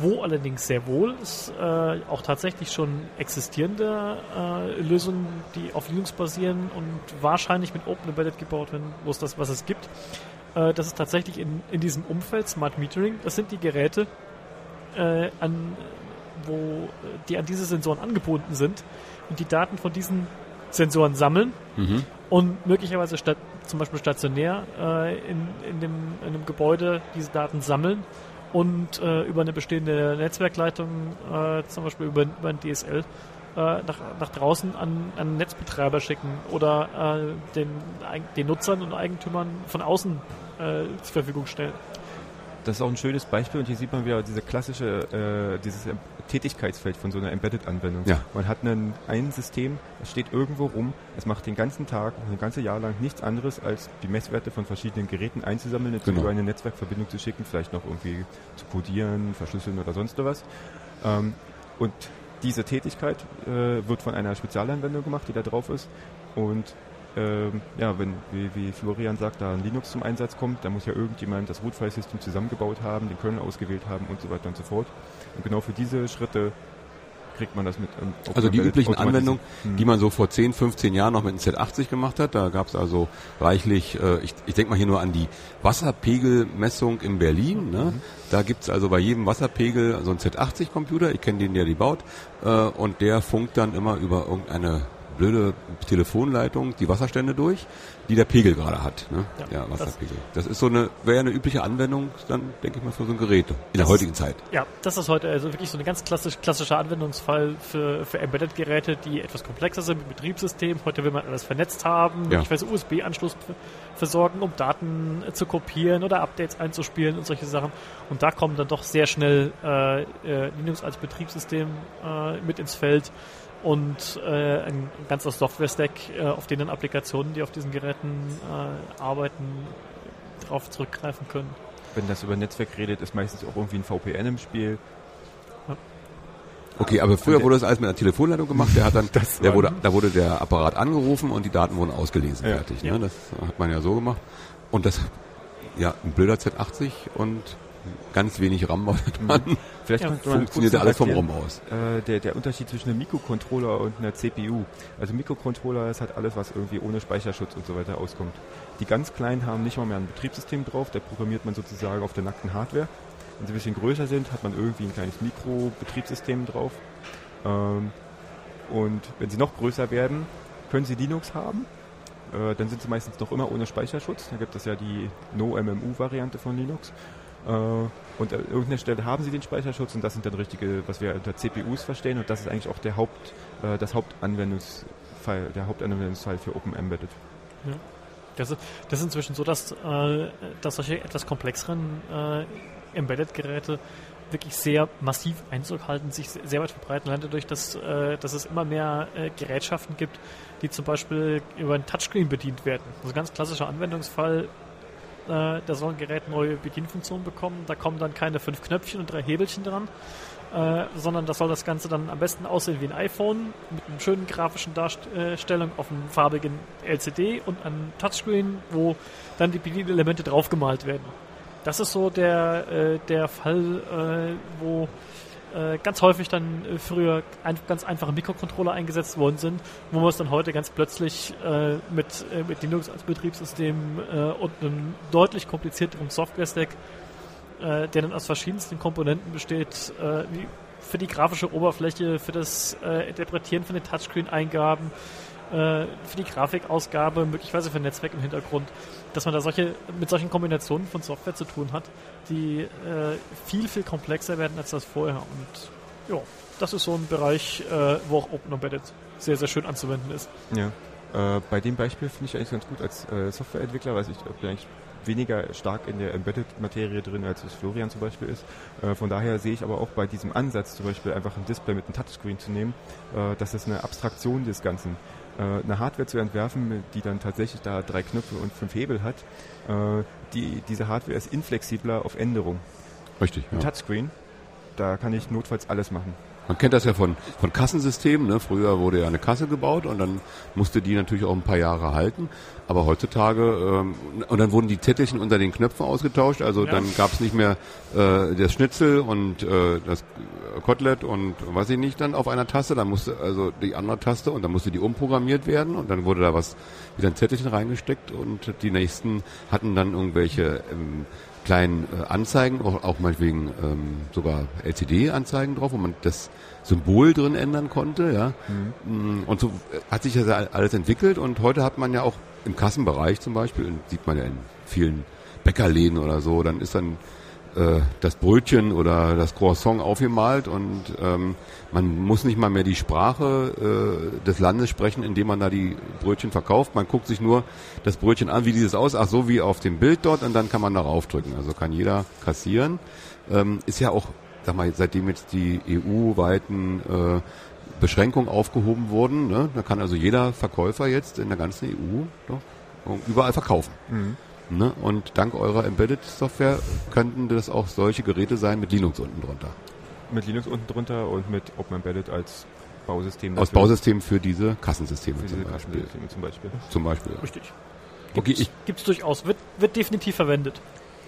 Wo allerdings sehr wohl es äh, auch tatsächlich schon existierende äh, Lösungen, die auf Linux basieren und wahrscheinlich mit Open Embedded gebaut werden, wo es das, was es gibt. Äh, das ist tatsächlich in, in diesem Umfeld Smart Metering. Das sind die Geräte, äh, an wo die an diese Sensoren angebunden sind und die Daten von diesen Sensoren sammeln Mhm. und möglicherweise statt, zum Beispiel stationär äh, in, in, dem, in einem Gebäude diese Daten sammeln und äh, über eine bestehende Netzwerkleitung, äh, zum Beispiel über, über ein DSL, äh, nach, nach draußen an, an Netzbetreiber schicken oder äh, den, den Nutzern und Eigentümern von außen äh, zur Verfügung stellen. Das ist auch ein schönes Beispiel und hier sieht man wieder diese klassische, äh, dieses Tätigkeitsfeld von so einer Embedded-Anwendung. Ja. Man hat einen, ein System, es steht irgendwo rum, es macht den ganzen Tag, ein ganzes Jahr lang nichts anderes, als die Messwerte von verschiedenen Geräten einzusammeln, und Genau. über eine Netzwerkverbindung zu schicken, vielleicht noch irgendwie zu codieren, verschlüsseln oder sonst was. Ähm, und diese Tätigkeit äh, wird von einer Spezialanwendung gemacht, die da drauf ist. Und ähm, ja, wenn, wie, wie Florian sagt, da ein Linux zum Einsatz kommt, da muss ja irgendjemand das Root-File-System zusammengebaut haben, den Kernel ausgewählt haben und so weiter und so fort. Und genau für diese Schritte kriegt man das mit. ähm, Also die üblichen Anwendungen, automatisiert. die man so vor 10, 15 Jahren noch mit einem Z80 gemacht hat. Da gab es also reichlich, äh, ich, ich denke mal hier nur an die Wasserpegelmessung in Berlin. Ne? Da gibt's also bei jedem Wasserpegel so einen Z80-Computer, ich kenne den, der die baut, äh, und der funkt dann immer über irgendeine blöde Telefonleitung die Wasserstände durch, die der Pegel gerade hat. Ne? Ja, Ja, das- Wasserpegel. Das, ist so eine, wäre ja eine übliche Anwendung, dann denke ich mal für so ein Gerät in der Das- heutigen Zeit. Ja, das ist heute also wirklich so ein ganz klassisch, klassischer Anwendungsfall für, für Embedded-Geräte, die etwas komplexer sind mit Betriebssystem. Heute will man alles vernetzt haben, Ja. möglicherweise USB-Anschluss f- versorgen, um Daten äh, zu kopieren oder Updates einzuspielen und solche Sachen. Und da kommen dann doch sehr schnell äh, äh, Linux als Betriebssystem äh, mit ins Feld und äh, ein ganzer Software-Stack, äh, auf den dann Applikationen, die auf diesen Geräten äh, arbeiten, darauf zurückgreifen können. Wenn das über Netzwerk redet, ist meistens auch irgendwie ein VPN im Spiel. Okay, aber früher wurde das alles mit einer Telefonleitung gemacht. Der hat dann, Das der wurde, da wurde der Apparat angerufen und die Daten wurden ausgelesen. Ja. Fertig. Ja. Ne? Das hat man ja so gemacht. Und das, ja, ein blöder Z80 und ganz wenig RAM dran. Vielleicht Ja, kurz alles vom ROM aus. Äh, der, der Unterschied zwischen einem Mikrocontroller und einer CPU. Also Mikrocontroller ist halt alles, was irgendwie ohne Speicherschutz und so weiter auskommt. Die ganz kleinen haben nicht mal mehr ein Betriebssystem drauf, da programmiert man sozusagen auf der nackten Hardware. Wenn sie ein bisschen größer sind, hat man irgendwie ein kleines Mikrobetriebssystem drauf. Ähm, und wenn sie noch größer werden, können sie Linux haben. Äh, dann sind sie meistens noch immer ohne Speicherschutz. Da gibt es ja die No-MMU-Variante von Linux. Äh, und an irgendeiner Stelle haben sie den Speicherschutz und das sind dann richtige, was wir unter CPUs verstehen und das ist eigentlich auch der Haupt, äh, das Hauptanwendungsfall, der Hauptanwendungsfall für Open Embedded. Das ist, das ist inzwischen so, dass, äh, dass solche etwas komplexeren Embedded-Geräte wirklich sehr massiv Einzug halten, sich se- sehr weit verbreiten, allein dadurch, dass, äh, dass es immer mehr äh, Gerätschaften gibt, die zum Beispiel über ein Touchscreen bedient werden. Also ganz klassischer Anwendungsfall, äh, ein Gerät neue Bedienfunktionen bekommen, da kommen dann keine fünf Knöpfchen und drei Hebelchen dran, äh, sondern das soll das Ganze dann am besten aussehen wie ein iPhone mit einer schönen grafischen Darstellung auf einem farbigen LCD und einem Touchscreen, wo dann die Bedienelemente draufgemalt werden. Das ist so der, äh, der Fall, äh, wo äh, ganz häufig dann äh, früher ein, ganz einfache Mikrocontroller eingesetzt worden sind, wo man es dann heute ganz plötzlich äh, mit, äh, mit Linux als Betriebssystem und einem deutlich komplizierteren Software-Stack der dann aus verschiedensten Komponenten besteht, wie für die grafische Oberfläche, für das Interpretieren von den Touchscreen-Eingaben, äh, für die Grafikausgabe, möglicherweise für Netzwerk im Hintergrund, dass man da solche mit solchen Kombinationen von Software zu tun hat, die äh, viel, viel komplexer werden als das vorher. Und ja, das ist so ein Bereich, äh, wo auch Open Embedded sehr, sehr schön anzuwenden ist. Ja. Äh, bei dem Beispiel finde ich eigentlich ganz gut als äh, Softwareentwickler, weil ich bin eigentlich weniger stark in der Embedded-Materie drin, als es Florian zum Beispiel ist. Äh, von daher sehe ich aber auch bei diesem Ansatz, zum Beispiel einfach ein Display mit einem Touchscreen zu nehmen, äh, das ist eine Abstraktion des Ganzen. Äh, eine Hardware zu entwerfen, die dann tatsächlich da drei Knöpfe und fünf Hebel hat, äh, die, diese Hardware ist inflexibler auf Änderung. Richtig. Ein Ja. Touchscreen, da kann ich notfalls alles machen. Man kennt das ja von, von Kassensystemen. Ne? Früher wurde ja eine Kasse gebaut und dann musste die natürlich auch ein paar Jahre halten. Aber heutzutage, ähm, und dann wurden die Zettelchen unter den Knöpfen ausgetauscht. Also Ja. dann gab es nicht mehr äh, das Schnitzel und äh, das Kotelett und weiß ich nicht dann auf einer Taste. Dann musste also die andere Taste und dann musste die umprogrammiert werden und dann wurde da was wieder ein Zettelchen reingesteckt und die nächsten hatten dann irgendwelche ähm, kleinen äh, Anzeigen, auch, auch meinetwegen ähm, sogar LCD-Anzeigen drauf, wo man das Symbol drin ändern konnte, ja. Mhm. Und so äh, hat sich das alles entwickelt und heute hat man ja auch im Kassenbereich zum Beispiel, und sieht man ja in vielen Bäckerläden oder so, dann ist dann äh, das Brötchen oder das Croissant aufgemalt und ähm, man muss nicht mal mehr die Sprache äh, des Landes sprechen, in dem man da die Brötchen verkauft. Man guckt sich nur das Brötchen an, wie dieses aus, ach so wie auf dem Bild dort und dann kann man darauf drücken. Also kann jeder kassieren. Ähm, ist ja auch, sag mal, seitdem jetzt die EU-weiten äh, Beschränkungen aufgehoben wurden, ne, da kann also jeder Verkäufer jetzt in der ganzen EU doch überall verkaufen. Mhm. Ne? Und dank eurer Embedded-Software könnten das auch solche Geräte sein mit Linux unten drunter. Mit Linux unten drunter und mit Open Embedded als Bausystem. Aus dafür. Bausystem für diese Kassensysteme Für zum diese Beispiel. Kassensysteme zum Beispiel. Zum Beispiel. Richtig. Okay, ich, Gibt's durchaus. Wird, wird definitiv verwendet.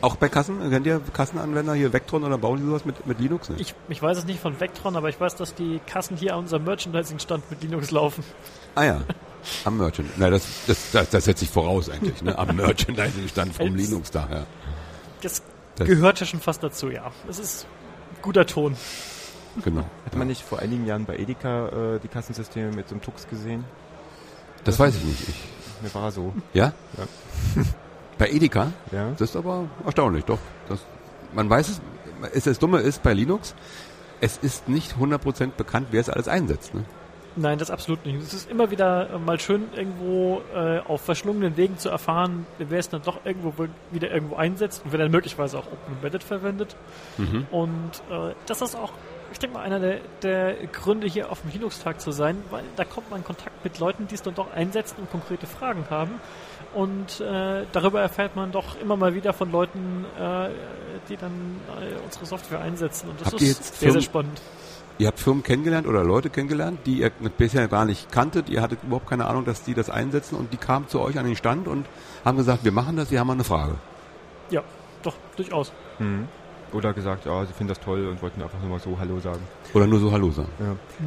auch bei Kassen, kennt ihr Kassenanwender hier Vectron oder bauen die sowas mit, mit Linux? Ich, ich weiß es nicht von Vectron, aber ich weiß, dass die Kassen hier an unserem Merchandising-Stand mit Linux laufen. Ah ja, am Merchant. Na, das, das, das, das setze ich voraus eigentlich, ne? Am Merchandising-Stand vom Linux da, ja. Das, Das- gehört ja schon fast dazu, ja. Es ist guter Ton. Genau. Hat man nicht vor einigen Jahren bei Edeka äh, die Kassensysteme mit so einem Tux gesehen? Das weiß ich nicht. Ich, Mir war so. ja? Ja. Bei Edeka? Ja. Das ist aber erstaunlich, doch. Das, man weiß es, es, das Dumme ist bei Linux, es ist nicht 100% bekannt, wer es alles einsetzt. Ne? Nein, das absolut nicht. Es ist immer wieder äh, mal schön, irgendwo äh, auf verschlungenen Wegen zu erfahren, wer es dann doch irgendwo wieder irgendwo einsetzt und wer dann möglicherweise auch Open Embedded verwendet. Mhm. Und äh, das ist auch, ich denke mal, einer der, der Gründe hier auf dem Linux-Tag zu sein, weil da kommt man in Kontakt mit Leuten, die es dann doch einsetzen und konkrete Fragen haben. Und äh, darüber erfährt man doch immer mal wieder von Leuten, äh, die dann äh, unsere Software einsetzen. Und das Habt ist sehr, sehr spannend. Ihr habt Firmen kennengelernt oder Leute kennengelernt, die ihr bisher gar nicht kanntet. Ihr hattet überhaupt keine Ahnung, dass die das einsetzen und die kamen zu euch an den Stand und haben gesagt, wir machen das, wir haben mal eine Frage. Ja, doch, durchaus. Mhm. Oder gesagt, ja, sie finden das toll und wollten einfach nur mal so Hallo sagen. Oder nur so Hallo sagen.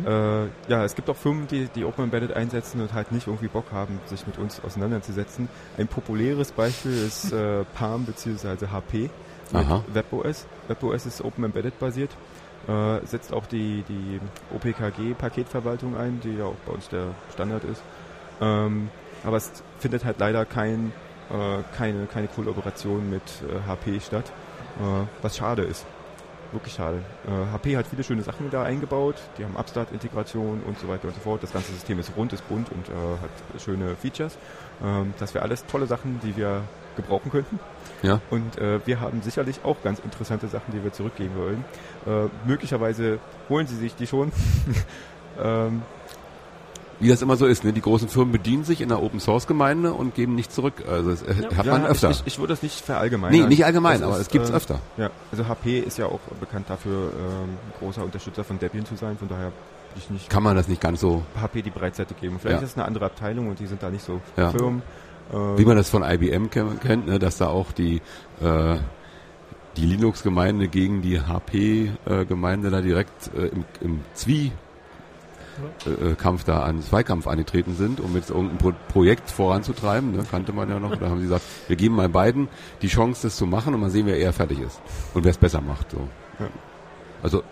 Ja, äh, ja es gibt auch Firmen, die, die Open Embedded einsetzen und halt nicht irgendwie Bock haben, sich mit uns auseinanderzusetzen. Ein populäres Beispiel ist äh, Palm bzw. HP mit Aha. WebOS. WebOS ist Open Embedded basiert, äh, setzt auch die, die OPKG-Paketverwaltung ein, die ja auch bei uns der Standard ist. Ähm, aber es findet halt leider kein, äh, keine, keine Kollaboration mit äh, HP statt, äh, was schade ist. Wirklich schade. Äh, HP hat viele schöne Sachen da eingebaut. Die haben Upstart-Integration und so weiter und so fort. Das ganze System ist rund, ist bunt und äh, hat schöne Features. Ähm, das wäre alles tolle Sachen, die wir gebrauchen könnten. Ja. Und äh, wir haben sicherlich auch ganz interessante Sachen, die wir zurückgeben wollen. Äh, möglicherweise holen sie sich die schon. ähm, Wie das immer so ist, ne? die großen Firmen bedienen sich in der Open Source Gemeinde und geben nicht zurück. Also das äh, hat man ja, öfter. Ich, ich, würde das nicht verallgemeinern. nee, nicht allgemein, Das aber es gibt's äh, öfter. Ja, also HP ist ja auch bekannt dafür, ähm, großer Unterstützer von Debian zu sein. Von daher würde ich nicht Kann man das nicht ganz so, HP die Breitseite geben. Vielleicht Ja. ist es eine andere Abteilung und die sind da nicht so Ja. firm. Wie man das von IBM ke- kennt, ne? dass da auch die äh, die Linux-Gemeinde gegen die HP-Gemeinde da direkt äh, im, im Zwie äh, äh, Kampf da an Zweikampf angetreten sind, um jetzt irgendein Pro Projekt voranzutreiben, ne? kannte man ja noch. Da haben sie gesagt, wir geben mal beiden die Chance, das zu machen und mal sehen, wer eher fertig ist und wer es besser macht. So. Ja. Also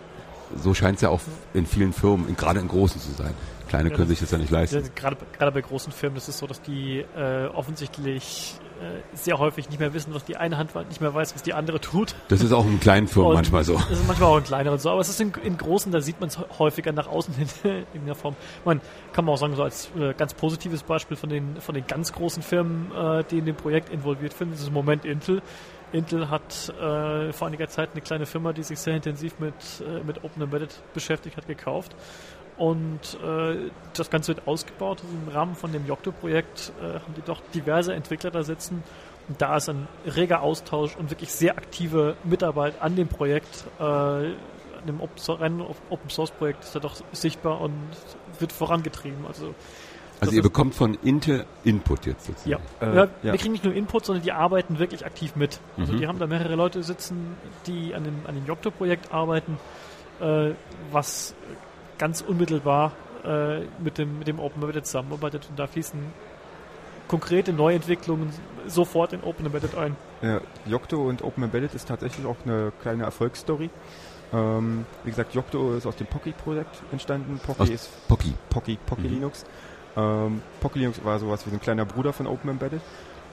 so scheint es ja auch in vielen Firmen, in, gerade in großen zu sein. Kleine Ja, können sich das ja nicht leisten. Gerade, gerade bei großen Firmen ist es so, dass die äh, offensichtlich äh, sehr häufig nicht mehr wissen, was die eine Hand nicht mehr weiß, was die andere tut. Das ist auch in kleinen Firmen Und manchmal so. Das ist manchmal auch in kleineren so, aber es ist in, in großen, da sieht man es häufiger nach außen hin in der Form. Man kann man auch sagen, so als äh, ganz positives Beispiel von den von den ganz großen Firmen, äh, die in dem Projekt involviert sind, ist im Moment Intel. Intel hat äh, vor einiger Zeit eine kleine Firma, die sich sehr intensiv mit, äh, mit Open Embedded beschäftigt hat, gekauft. Und äh, das Ganze wird ausgebaut. Also Im Rahmen von dem Yocto-Projekt äh, haben die doch diverse Entwickler da sitzen. Und da ist ein reger Austausch und wirklich sehr aktive Mitarbeit an dem Projekt, äh, an dem Open So- reinen Open Source Projekt ist da doch sichtbar und wird vorangetrieben. Also, Also ihr bekommt von Intel Input jetzt sozusagen. ja. Äh, ja, ja. Wir kriegen nicht nur Input, sondern die arbeiten wirklich aktiv mit. Also Mhm. die haben da mehrere Leute sitzen, die an dem, an dem Yocto-Projekt arbeiten, äh, was ganz unmittelbar äh, mit dem, mit dem Open Embedded zusammenarbeitet und da fließen konkrete Neuentwicklungen sofort in Open Embedded ein. Ja, Yocto und Open Embedded ist tatsächlich auch eine kleine Erfolgsstory. Ähm, wie gesagt, Yocto ist aus dem Pocky-Projekt entstanden. Pocky Aus ist Pocky. Pocky, Pocky Mhm. Linux. Ähm, Pocky Linux war sowas wie so ein kleiner Bruder von Open Embedded.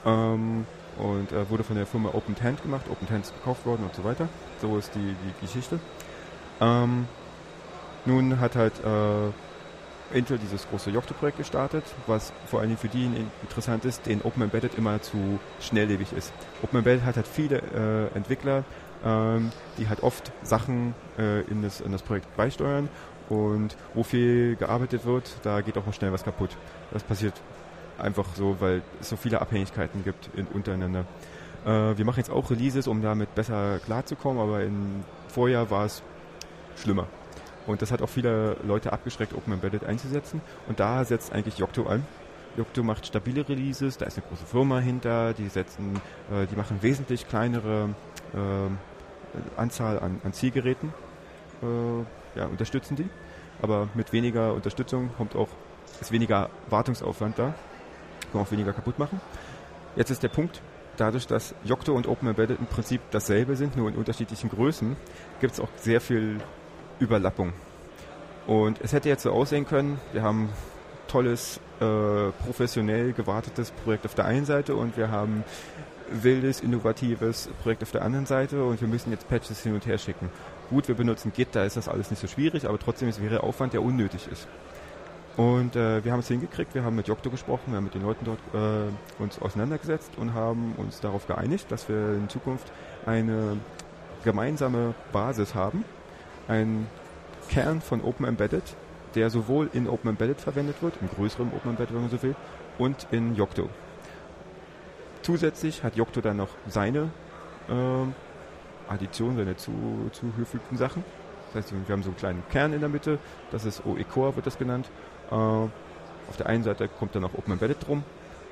Ähm, und äh, wurde von der Firma Open Hand gemacht. Open Hand ist gekauft worden und so weiter. So ist die, die Geschichte. Ähm, nun hat halt äh, Intel dieses große Yocto-Projekt gestartet, was vor allen Dingen für die in- interessant ist, denen Open Embedded immer zu schnelllebig ist. Open Embedded hat halt viele äh, Entwickler, ähm, die halt oft Sachen äh, in, das, in das Projekt beisteuern und wo viel gearbeitet wird, da geht auch mal schnell was kaputt. Das passiert einfach so, weil es so viele Abhängigkeiten gibt in, untereinander. Äh, wir machen jetzt auch Releases, um damit besser klarzukommen, aber im Vorjahr war es schlimmer. Und das hat auch viele Leute abgeschreckt, Open Embedded einzusetzen. Und da setzt eigentlich Yocto an. Yocto macht stabile Releases, da ist eine große Firma hinter, die setzen, äh, die machen wesentlich kleinere ähm, Anzahl an, an Zielgeräten, äh, ja, unterstützen die. Aber mit weniger Unterstützung kommt auch, ist weniger Wartungsaufwand da, kann auch weniger kaputt machen. Jetzt ist der Punkt, dadurch, dass Yocto und Open Embedded im Prinzip dasselbe sind, nur in unterschiedlichen Größen, gibt es auch sehr viel Überlappung. Und es hätte jetzt so aussehen können, wir haben tolles, äh, professionell gewartetes Projekt auf der einen Seite und wir haben wildes, innovatives Projekt auf der anderen Seite und wir müssen jetzt Patches hin und her schicken. Gut, wir benutzen Git, da ist das alles nicht so schwierig, aber trotzdem es wäre Aufwand, der unnötig ist. Und äh, wir haben es hingekriegt, wir haben mit Jokto gesprochen, wir haben mit den Leuten dort äh, uns auseinandergesetzt und haben uns darauf geeinigt, dass wir in Zukunft eine gemeinsame Basis haben, ein Kern von Open Embedded, der sowohl in Open Embedded verwendet wird, im größeren Open Embedded, wenn man so will, und in Yocto. Zusätzlich hat Yocto dann noch seine ähm, Addition, seine zu, zugefügten Sachen. Das heißt, wir haben so einen kleinen Kern in der Mitte, das ist OE Core, wird das genannt. Äh, auf der einen Seite kommt dann auch Open Embedded drum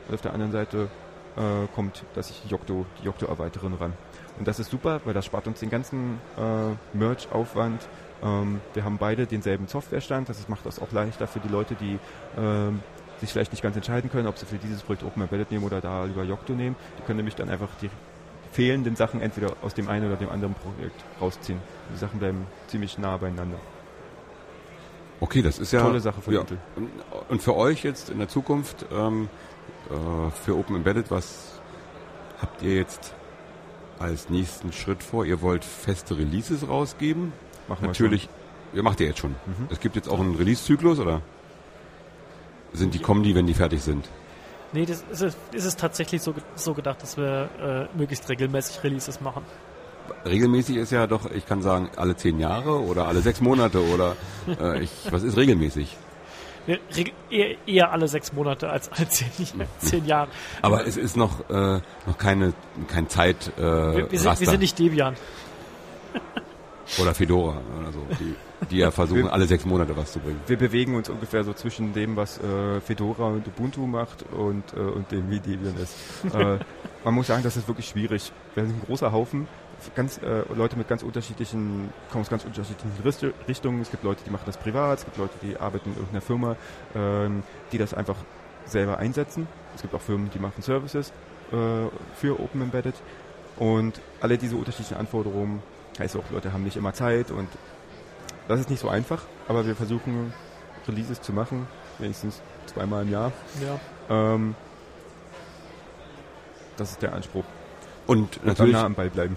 und auf der anderen Seite äh, kommt das Yocto, die Yocto-Erweiterung ran. Und das ist super, weil das spart uns den ganzen äh, Merge-Aufwand. Ähm, wir haben beide denselben Softwarestand, das macht das auch leichter für die Leute, die ähm, sich vielleicht nicht ganz entscheiden können, ob sie für dieses Projekt Open Embedded nehmen oder da lieber Yocto nehmen. Die können nämlich dann einfach die fehlenden Sachen entweder aus dem einen oder dem anderen Projekt rausziehen. Die Sachen bleiben ziemlich nah beieinander. Okay, das ist ja Tolle Sache von ja. Intel. Und, und für euch jetzt in der Zukunft ähm, äh, für Open Embedded, was habt ihr jetzt als nächsten Schritt vor? Ihr wollt feste Releases rausgeben? Machen wir Natürlich, ihr macht ihr jetzt schon. Mhm. Es gibt jetzt auch einen Release-Zyklus oder sind die kommen die, wenn die fertig sind? Nee, das ist, es- ist es tatsächlich so, so gedacht, dass wir äh, möglichst regelmäßig Releases machen. Regelmäßig ist ja doch, ich kann sagen, alle zehn Jahre oder alle sechs Monate oder äh, ich, was ist regelmäßig? Eher, eher alle sechs Monate als alle zehn, zehn Jahre. Aber es ist noch äh, noch keine kein Zeit äh, Wir, wir, sind, wir sind nicht Debian. oder Fedora oder so, die, die ja versuchen Wir- alle sechs Monate was zu bringen. Wir bewegen uns ungefähr so zwischen dem, was äh, Fedora und Ubuntu macht und, äh, und dem, wie Debian ist. äh, man muss sagen, das ist wirklich schwierig. Wir sind ein großer Haufen, ganz, äh, Leute mit ganz unterschiedlichen, kommen aus ganz unterschiedlichen Richt- Richtungen. Es gibt Leute, die machen das privat, es gibt Leute, die arbeiten in irgendeiner Firma, ähm, die das einfach selber einsetzen. Es gibt auch Firmen, die machen Services äh, für Open Embedded. Und alle diese unterschiedlichen Anforderungen, heißt auch, Leute haben nicht immer Zeit und das ist nicht so einfach, aber wir versuchen Releases zu machen, wenigstens zweimal im Jahr. Ja. Ähm, das ist der Anspruch. Und Und dann natürlich, nah am Ball bleiben.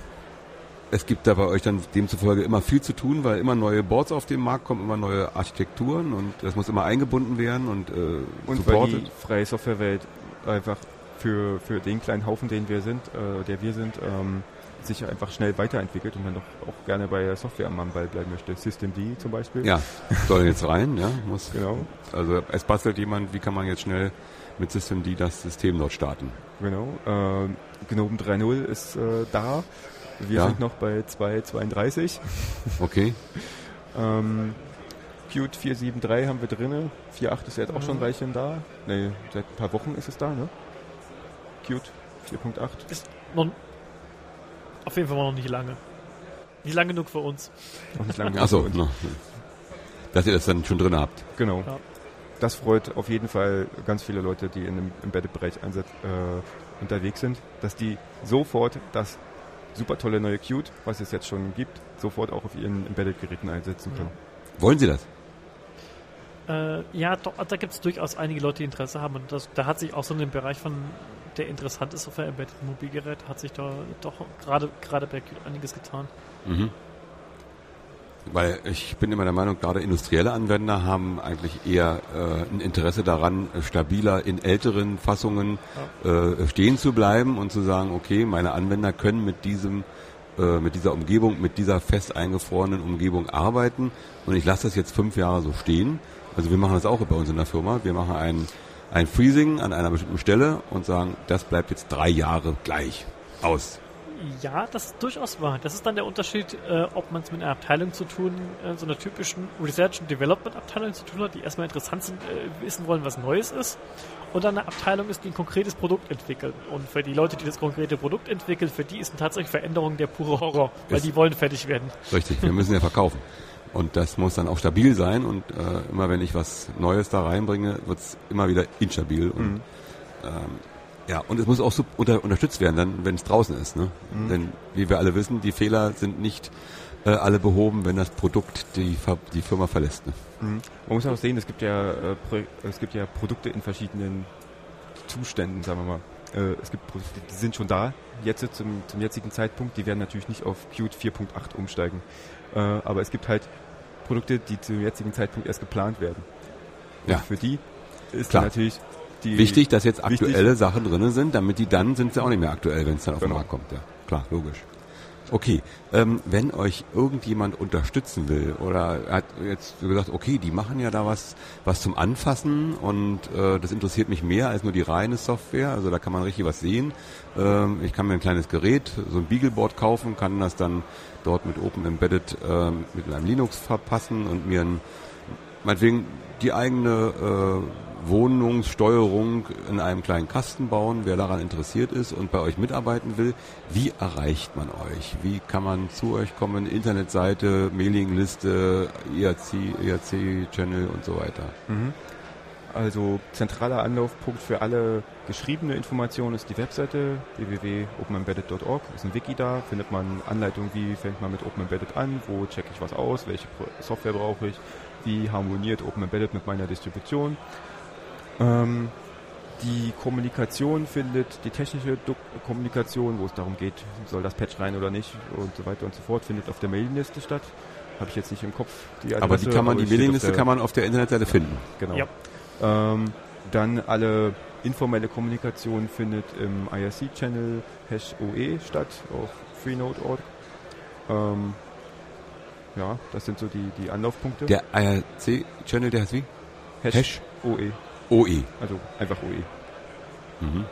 Es gibt da bei euch dann demzufolge immer viel zu tun, weil immer neue Boards auf den Markt kommen, immer neue Architekturen und das muss immer eingebunden werden und, äh, Und weil supported. die freie Softwarewelt einfach für, für den kleinen Haufen, den wir sind, äh, der wir sind, ähm, sich einfach schnell weiterentwickelt und dann doch auch gerne bei der Software am Ball bleiben möchte. Systemd zum Beispiel. Ja, soll jetzt rein, ja, muss. Genau, Also es bastelt jemand, wie kann man jetzt schnell mit Systemd das System dort starten? genau. Ähm, Gnome 3.0 ist äh, da. Wir Ja. sind noch bei 2.32. Okay, Ähm, Qt 4.7.3 haben wir drinne. 4.8 ist ja jetzt auch schon ein Mhm. Weilchen da. Ne, seit ein paar Wochen ist es da, ne? Qt 4.8. Ist noch, auf jeden Fall noch nicht lange. Nicht lang genug für uns. Noch nicht lange. achso, no. dass ihr das dann schon drin habt. Genau. Ja. das freut auf jeden Fall ganz viele Leute, die in dem Embedded-Bereich äh, unterwegs sind, dass die sofort das super tolle neue Qt, was es jetzt schon gibt, sofort auch auf ihren Embedded-Geräten einsetzen können. Wollen Sie das? Äh, ja, doch, da gibt es durchaus einige Leute, die Interesse haben. Und das, da hat sich auch so in dem Bereich von, der interessant ist für Embedded Mobilgerät, hat sich da doch gerade gerade bei Qt einiges getan. Mhm. Weil ich bin immer der Meinung, gerade industrielle Anwender haben eigentlich eher äh, ein Interesse daran, stabiler in älteren Fassungen äh, stehen zu bleiben und zu sagen, okay, meine Anwender können mit diesem äh, mit dieser Umgebung, mit dieser fest eingefrorenen Umgebung arbeiten und ich lasse das jetzt fünf Jahre so stehen. Also wir machen das auch bei uns in der Firma. Wir machen ein, ein Freezing an einer bestimmten Stelle und sagen, das bleibt jetzt drei Jahre gleich aus. Ja, das ist durchaus wahr. Das ist dann der Unterschied, äh, ob man es mit einer Abteilung zu tun, äh, so einer typischen Research and Development Abteilung zu tun hat, die erstmal interessant sind, äh, wissen wollen, was Neues ist, und dann eine Abteilung ist, die ein konkretes Produkt entwickelt. Und für die Leute, die das konkrete Produkt entwickeln, für die ist tatsächlich Veränderung der pure Horror, weil Ist- die wollen fertig werden. Richtig, wir müssen ja verkaufen. Und das muss dann auch stabil sein und äh, immer wenn ich was Neues da reinbringe, wird es immer wieder instabil. Und, ähm, ja, und es muss auch so unter, unterstützt werden, dann wenn es draußen ist. Ne? Denn wie wir alle wissen, die Fehler sind nicht äh, alle behoben, wenn das Produkt die, die Firma verlässt. Ne? Mhm. Man muss auch sehen, es gibt ja, äh, es gibt ja Produkte in verschiedenen Zuständen, sagen wir mal. Äh, es gibt Produkte, die sind schon da, jetzt zum, zum jetzigen Zeitpunkt, die werden natürlich nicht auf Qt 4.8 umsteigen. Äh, aber es gibt halt Produkte, die zum jetzigen Zeitpunkt erst geplant werden. Und Ja. für die ist natürlich die Wichtig, dass jetzt Wichtig. aktuelle Sachen drin sind, damit die dann sind sie auch nicht mehr aktuell, wenn es dann auf den Genau. Markt kommt. Ja, klar, logisch. Okay, ähm, wenn euch irgendjemand unterstützen will oder hat jetzt gesagt, okay, die machen ja da was, was zum Anfassen und äh, das interessiert mich mehr als nur die reine Software. Also da kann man richtig was sehen. Ähm, ich kann mir ein kleines Gerät, so ein Beagleboard kaufen, kann das dann dort mit Open Embedded ähm, mit einem Linux verpassen und mir ein meinetwegen die eigene äh, Wohnungssteuerung in einem kleinen Kasten bauen, wer daran interessiert ist und bei euch mitarbeiten will. Wie erreicht man euch? Wie kann man zu euch kommen? Internetseite, Mailingliste, IRC, IRC-Channel und so weiter. Mhm. Also zentraler Anlaufpunkt für alle geschriebene Informationen ist die Webseite www.openembedded.org. Ist ein Wiki da, findet man Anleitungen, wie fängt man mit Open Embedded an, wo checke ich was aus, welche Software brauche ich, wie harmoniert Open Embedded mit meiner Distribution. Ähm, die Kommunikation findet, die technische Dok Kommunikation, wo es darum geht, soll das Patch rein oder nicht und so weiter und so fort, findet auf der Mailingliste statt. Habe ich jetzt nicht im Kopf die Aber die kann man, die Mailingliste kann man auf der Internetseite finden. Genau. Ja. Ähm, dann alle informelle Kommunikation findet im IRC-Channel hash OE statt auf freenode.org. Ähm, ja, das sind so die, die Anlaufpunkte. Der IRC-Channel, der heißt wie? hash, Hash OE, OE. also einfach OE. Mhm.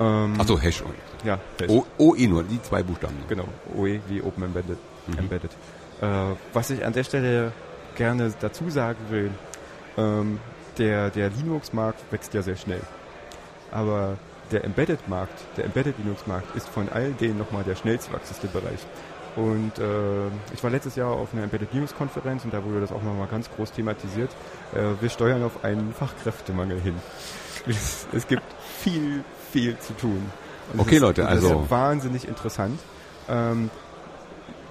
Ähm, Achso, Hash OE. ja. O- OE nur, die zwei Buchstaben. Genau, OE wie Open Embedded. Mhm. Embedded. Äh, was ich an der Stelle gerne dazu sagen will, ähm, der, der Linux-Markt wächst ja sehr schnell. Aber der Embedded-Markt, der Embedded-Linux-Markt ist von all denen nochmal der schnellst wachsende Bereich. Und äh, ich war letztes Jahr auf einer Embedded Linux-Konferenz und da wurde das auch nochmal ganz groß thematisiert. Äh, wir steuern auf einen Fachkräftemangel hin. Es, es gibt viel, viel zu tun. Und Okay, ist, Leute, und das also- ist wahnsinnig interessant. Ähm,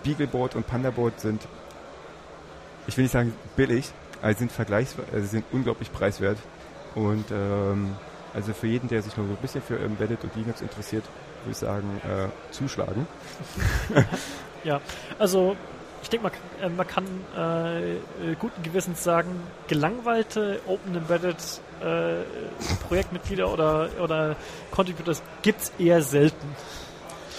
Beagleboard und Pandaboard sind, ich will nicht sagen billig, sie sind vergleichsweise, also sie sind unglaublich preiswert. Und ähm, also für jeden, der sich nur so ein bisschen für Embedded und Linux interessiert, würde ich sagen, äh, zuschlagen. Ja, also ich denke, man, äh, man kann äh, äh, guten Gewissens sagen, gelangweilte Open Embedded äh, Projektmitglieder oder, oder Contributors gibt's eher selten.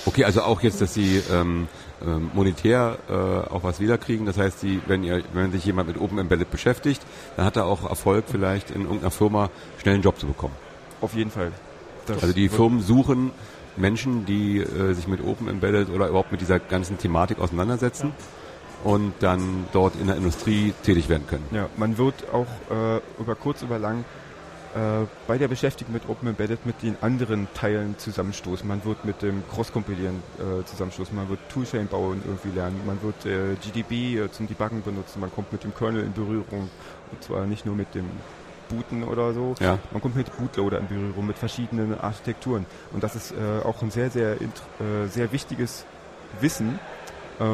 Okay, also auch jetzt, dass Sie ähm, ähm, monetär äh, auch was wiederkriegen. Das heißt, Sie, wenn ihr, wenn sich jemand mit Open Embedded beschäftigt, dann hat er auch Erfolg, vielleicht in irgendeiner Firma schnell einen Job zu bekommen. Auf jeden Fall. Das Also die Firmen suchen Menschen, die äh, sich mit Open Embedded oder überhaupt mit dieser ganzen Thematik auseinandersetzen und dann dort in der Industrie tätig werden können. Ja, man wird auch äh, über kurz über lang bei der Beschäftigung mit Open Embedded mit den anderen Teilen zusammenstoßen. Man wird mit dem Cross-Kompilieren äh, zusammenstoßen, man wird Toolchain bauen irgendwie lernen, man wird äh, GDB äh, zum Debuggen benutzen, man kommt mit dem Kernel in Berührung und zwar nicht nur mit dem booten oder so. Ja. Man kommt mit Bootloader in Berührung, mit verschiedenen Architekturen. Und das ist äh, auch ein sehr, sehr, äh, sehr wichtiges Wissen, äh,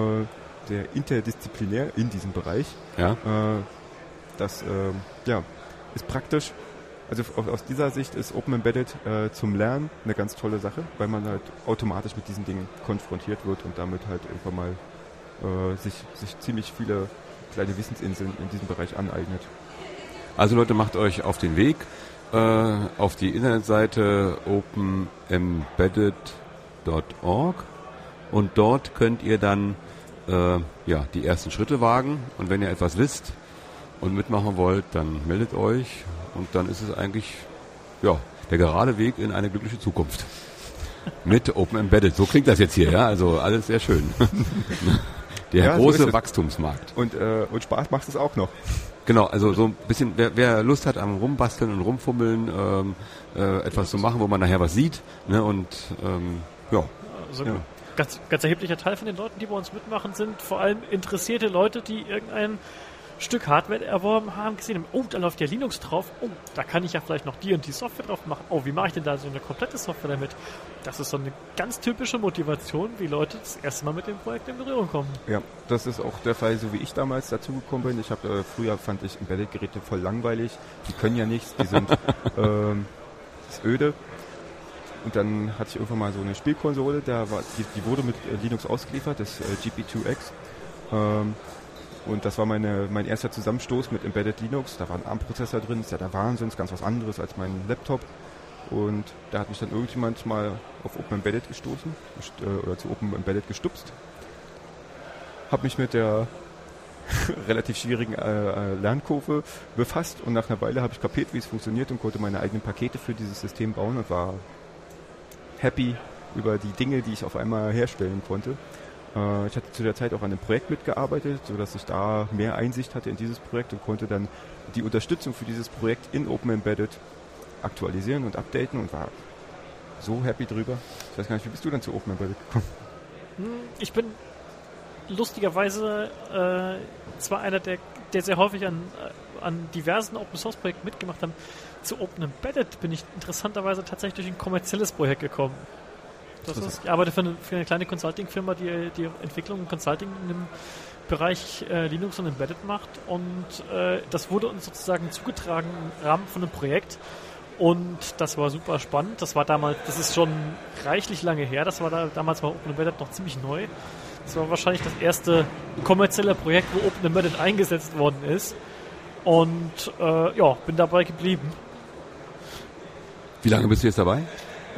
sehr interdisziplinär in diesem Bereich. Ja. Äh, das ja, ist praktisch. Also aus dieser Sicht ist Open Embedded äh, zum Lernen eine ganz tolle Sache, weil man halt automatisch mit diesen Dingen konfrontiert wird und damit halt irgendwann mal äh, sich, sich ziemlich viele kleine Wissensinseln in diesem Bereich aneignet. Also Leute, macht euch auf den Weg äh, auf die Internetseite openembedded.org und dort könnt ihr dann äh, ja, die ersten Schritte wagen und wenn ihr etwas wisst und mitmachen wollt, dann meldet euch und dann ist es eigentlich ja, der gerade Weg in eine glückliche Zukunft. Mit Open Embedded. So klingt das jetzt hier, ja? Also alles sehr schön. Der Ja, so große es. Wachstumsmarkt. Und, äh, und Spaß macht es auch noch. Genau, also so ein bisschen, wer, wer Lust hat am Rumbasteln und Rumfummeln, ähm, äh, etwas zu machen, wo man nachher was sieht, ne, und ähm, ja, Also Ja. ganz, ganz erheblicher Teil von den Leuten, die bei uns mitmachen, sind vor allem interessierte Leute, die irgendein Stück Hardware erworben haben, gesehen haben, oh, da läuft ja Linux drauf, oh, da kann ich ja vielleicht noch die und die Software drauf machen. Oh, wie mache ich denn da so eine komplette Software damit? Das ist so eine ganz typische Motivation, wie Leute das erste Mal mit dem Projekt in Berührung kommen. Ja, das ist auch der Fall, so wie ich damals dazugekommen bin. Ich habe äh, früher fand ich Embedded-Geräte voll langweilig. Die können ja nichts, die sind ähm, das ist öde. Und dann hatte ich irgendwann mal so eine Spielkonsole, da war, die, die wurde mit äh, Linux ausgeliefert, das äh, GP2X. Ähm, und das war meine, mein erster Zusammenstoß mit Embedded Linux. Da war ein ARM-Prozessor drin, ist ja der Wahnsinn, ist ganz was anderes als mein Laptop. Und da hat mich dann irgendjemand mal auf Open Embedded gestoßen gest- äh, oder zu Open Embedded gestupst habe mich mit der relativ schwierigen äh, äh, Lernkurve befasst und nach einer Weile habe ich kapiert, wie es funktioniert und konnte meine eigenen Pakete für dieses System bauen und war happy über die Dinge, die ich auf einmal herstellen konnte. Äh, ich hatte zu der Zeit auch an einem Projekt mitgearbeitet, sodass ich da mehr Einsicht hatte in dieses Projekt und konnte dann die Unterstützung für dieses Projekt in Open Embedded aktualisieren und updaten und war so happy drüber. Ich weiß gar nicht, wie bist du dann zu Open Embedded gekommen? Hm, Ich bin lustigerweise äh, zwar einer, der, der sehr häufig an, äh, an diversen Open Source Projekten mitgemacht hat. Zu Open Embedded bin ich interessanterweise tatsächlich durch ein kommerzielles Projekt gekommen. Das ist, ich arbeite für eine, für eine kleine Consulting-Firma, die, die Entwicklung und Consulting in dem Bereich äh, Linux und Embedded macht. Und äh, das wurde uns sozusagen zugetragen im Rahmen von einem Projekt. Und das war super spannend. Das war damals, das ist schon reichlich lange her. Das war da, damals war Open Embedded noch ziemlich neu. Das war wahrscheinlich das erste kommerzielle Projekt, wo Open Embedded eingesetzt worden ist. Und äh, ja, bin dabei geblieben. wie lange bist du jetzt dabei?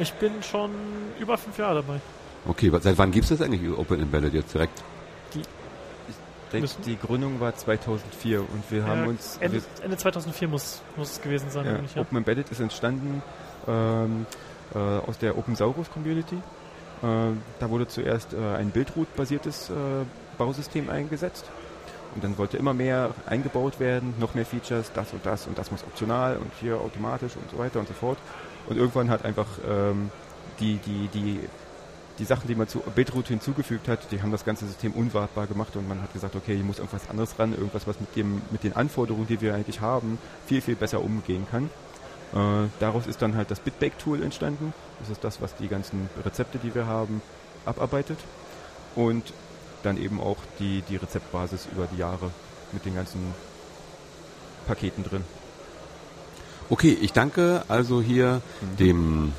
Ich bin schon über fünf Jahre dabei. Okay, seit wann gibt es das eigentlich, Open Embedded jetzt direkt? Ich denke, die Gründung war 2004 und wir haben Ja, uns Ende, wir, Ende 2004 muss, muss es gewesen sein. ja, ich, ja. Open Embedded ist entstanden ähm, äh, aus der Open Saurus Community. Äh, da wurde zuerst äh, ein Bildroot-basiertes äh, Bausystem eingesetzt und dann wollte immer mehr eingebaut werden, noch mehr Features, das und das und das muss optional und hier automatisch und so weiter und so fort. Und irgendwann hat einfach ähm, die, die, die, die Sachen, die man zu Bildroot hinzugefügt hat, die haben das ganze System unwartbar gemacht und man hat gesagt, okay, hier muss irgendwas anderes ran, irgendwas, was mit, dem, mit den Anforderungen, die wir eigentlich haben, viel, viel besser umgehen kann. Äh, daraus ist dann halt das Bitbake-Tool entstanden. Das ist das, was die ganzen Rezepte, die wir haben, abarbeitet. Und dann eben auch die, die Rezeptbasis über die Jahre mit den ganzen Paketen drin. Okay, ich danke also hier dem,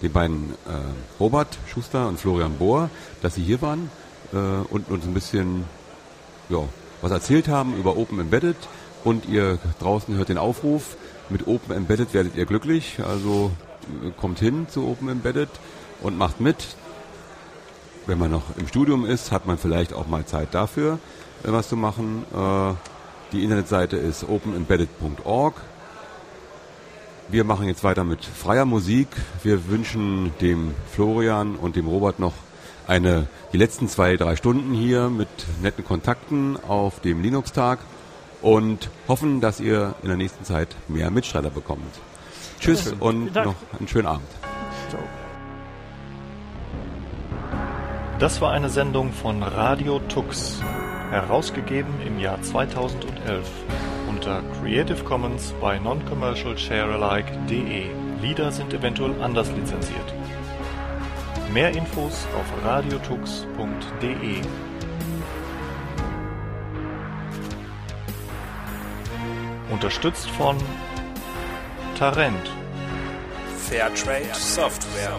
den beiden äh, Robert Schuster und Florian Bohr, dass sie hier waren äh, und uns ein bisschen ja, was erzählt haben über Open Embedded und ihr draußen hört den Aufruf, mit Open Embedded werdet ihr glücklich, also äh, kommt hin zu Open Embedded und macht mit. Wenn man noch im Studium ist, hat man vielleicht auch mal Zeit dafür, äh, was zu machen. Äh, die Internetseite ist openembedded.org. Wir machen jetzt weiter mit freier Musik. Wir wünschen dem Florian und dem Robert noch eine, die letzten zwei, drei Stunden hier mit netten Kontakten auf dem Linux-Tag und hoffen, dass ihr in der nächsten Zeit mehr Mitstreiter bekommt. Tschüss und noch einen schönen Abend. Das war eine Sendung von Radio Tux, herausgegeben im Jahr 2011 und unter Creative Commons by Non-Commercial Sharealike.de. Lieder sind eventuell anders lizenziert. Mehr Infos auf radiotux.de. Unterstützt von Tarent. Fairtrade Software.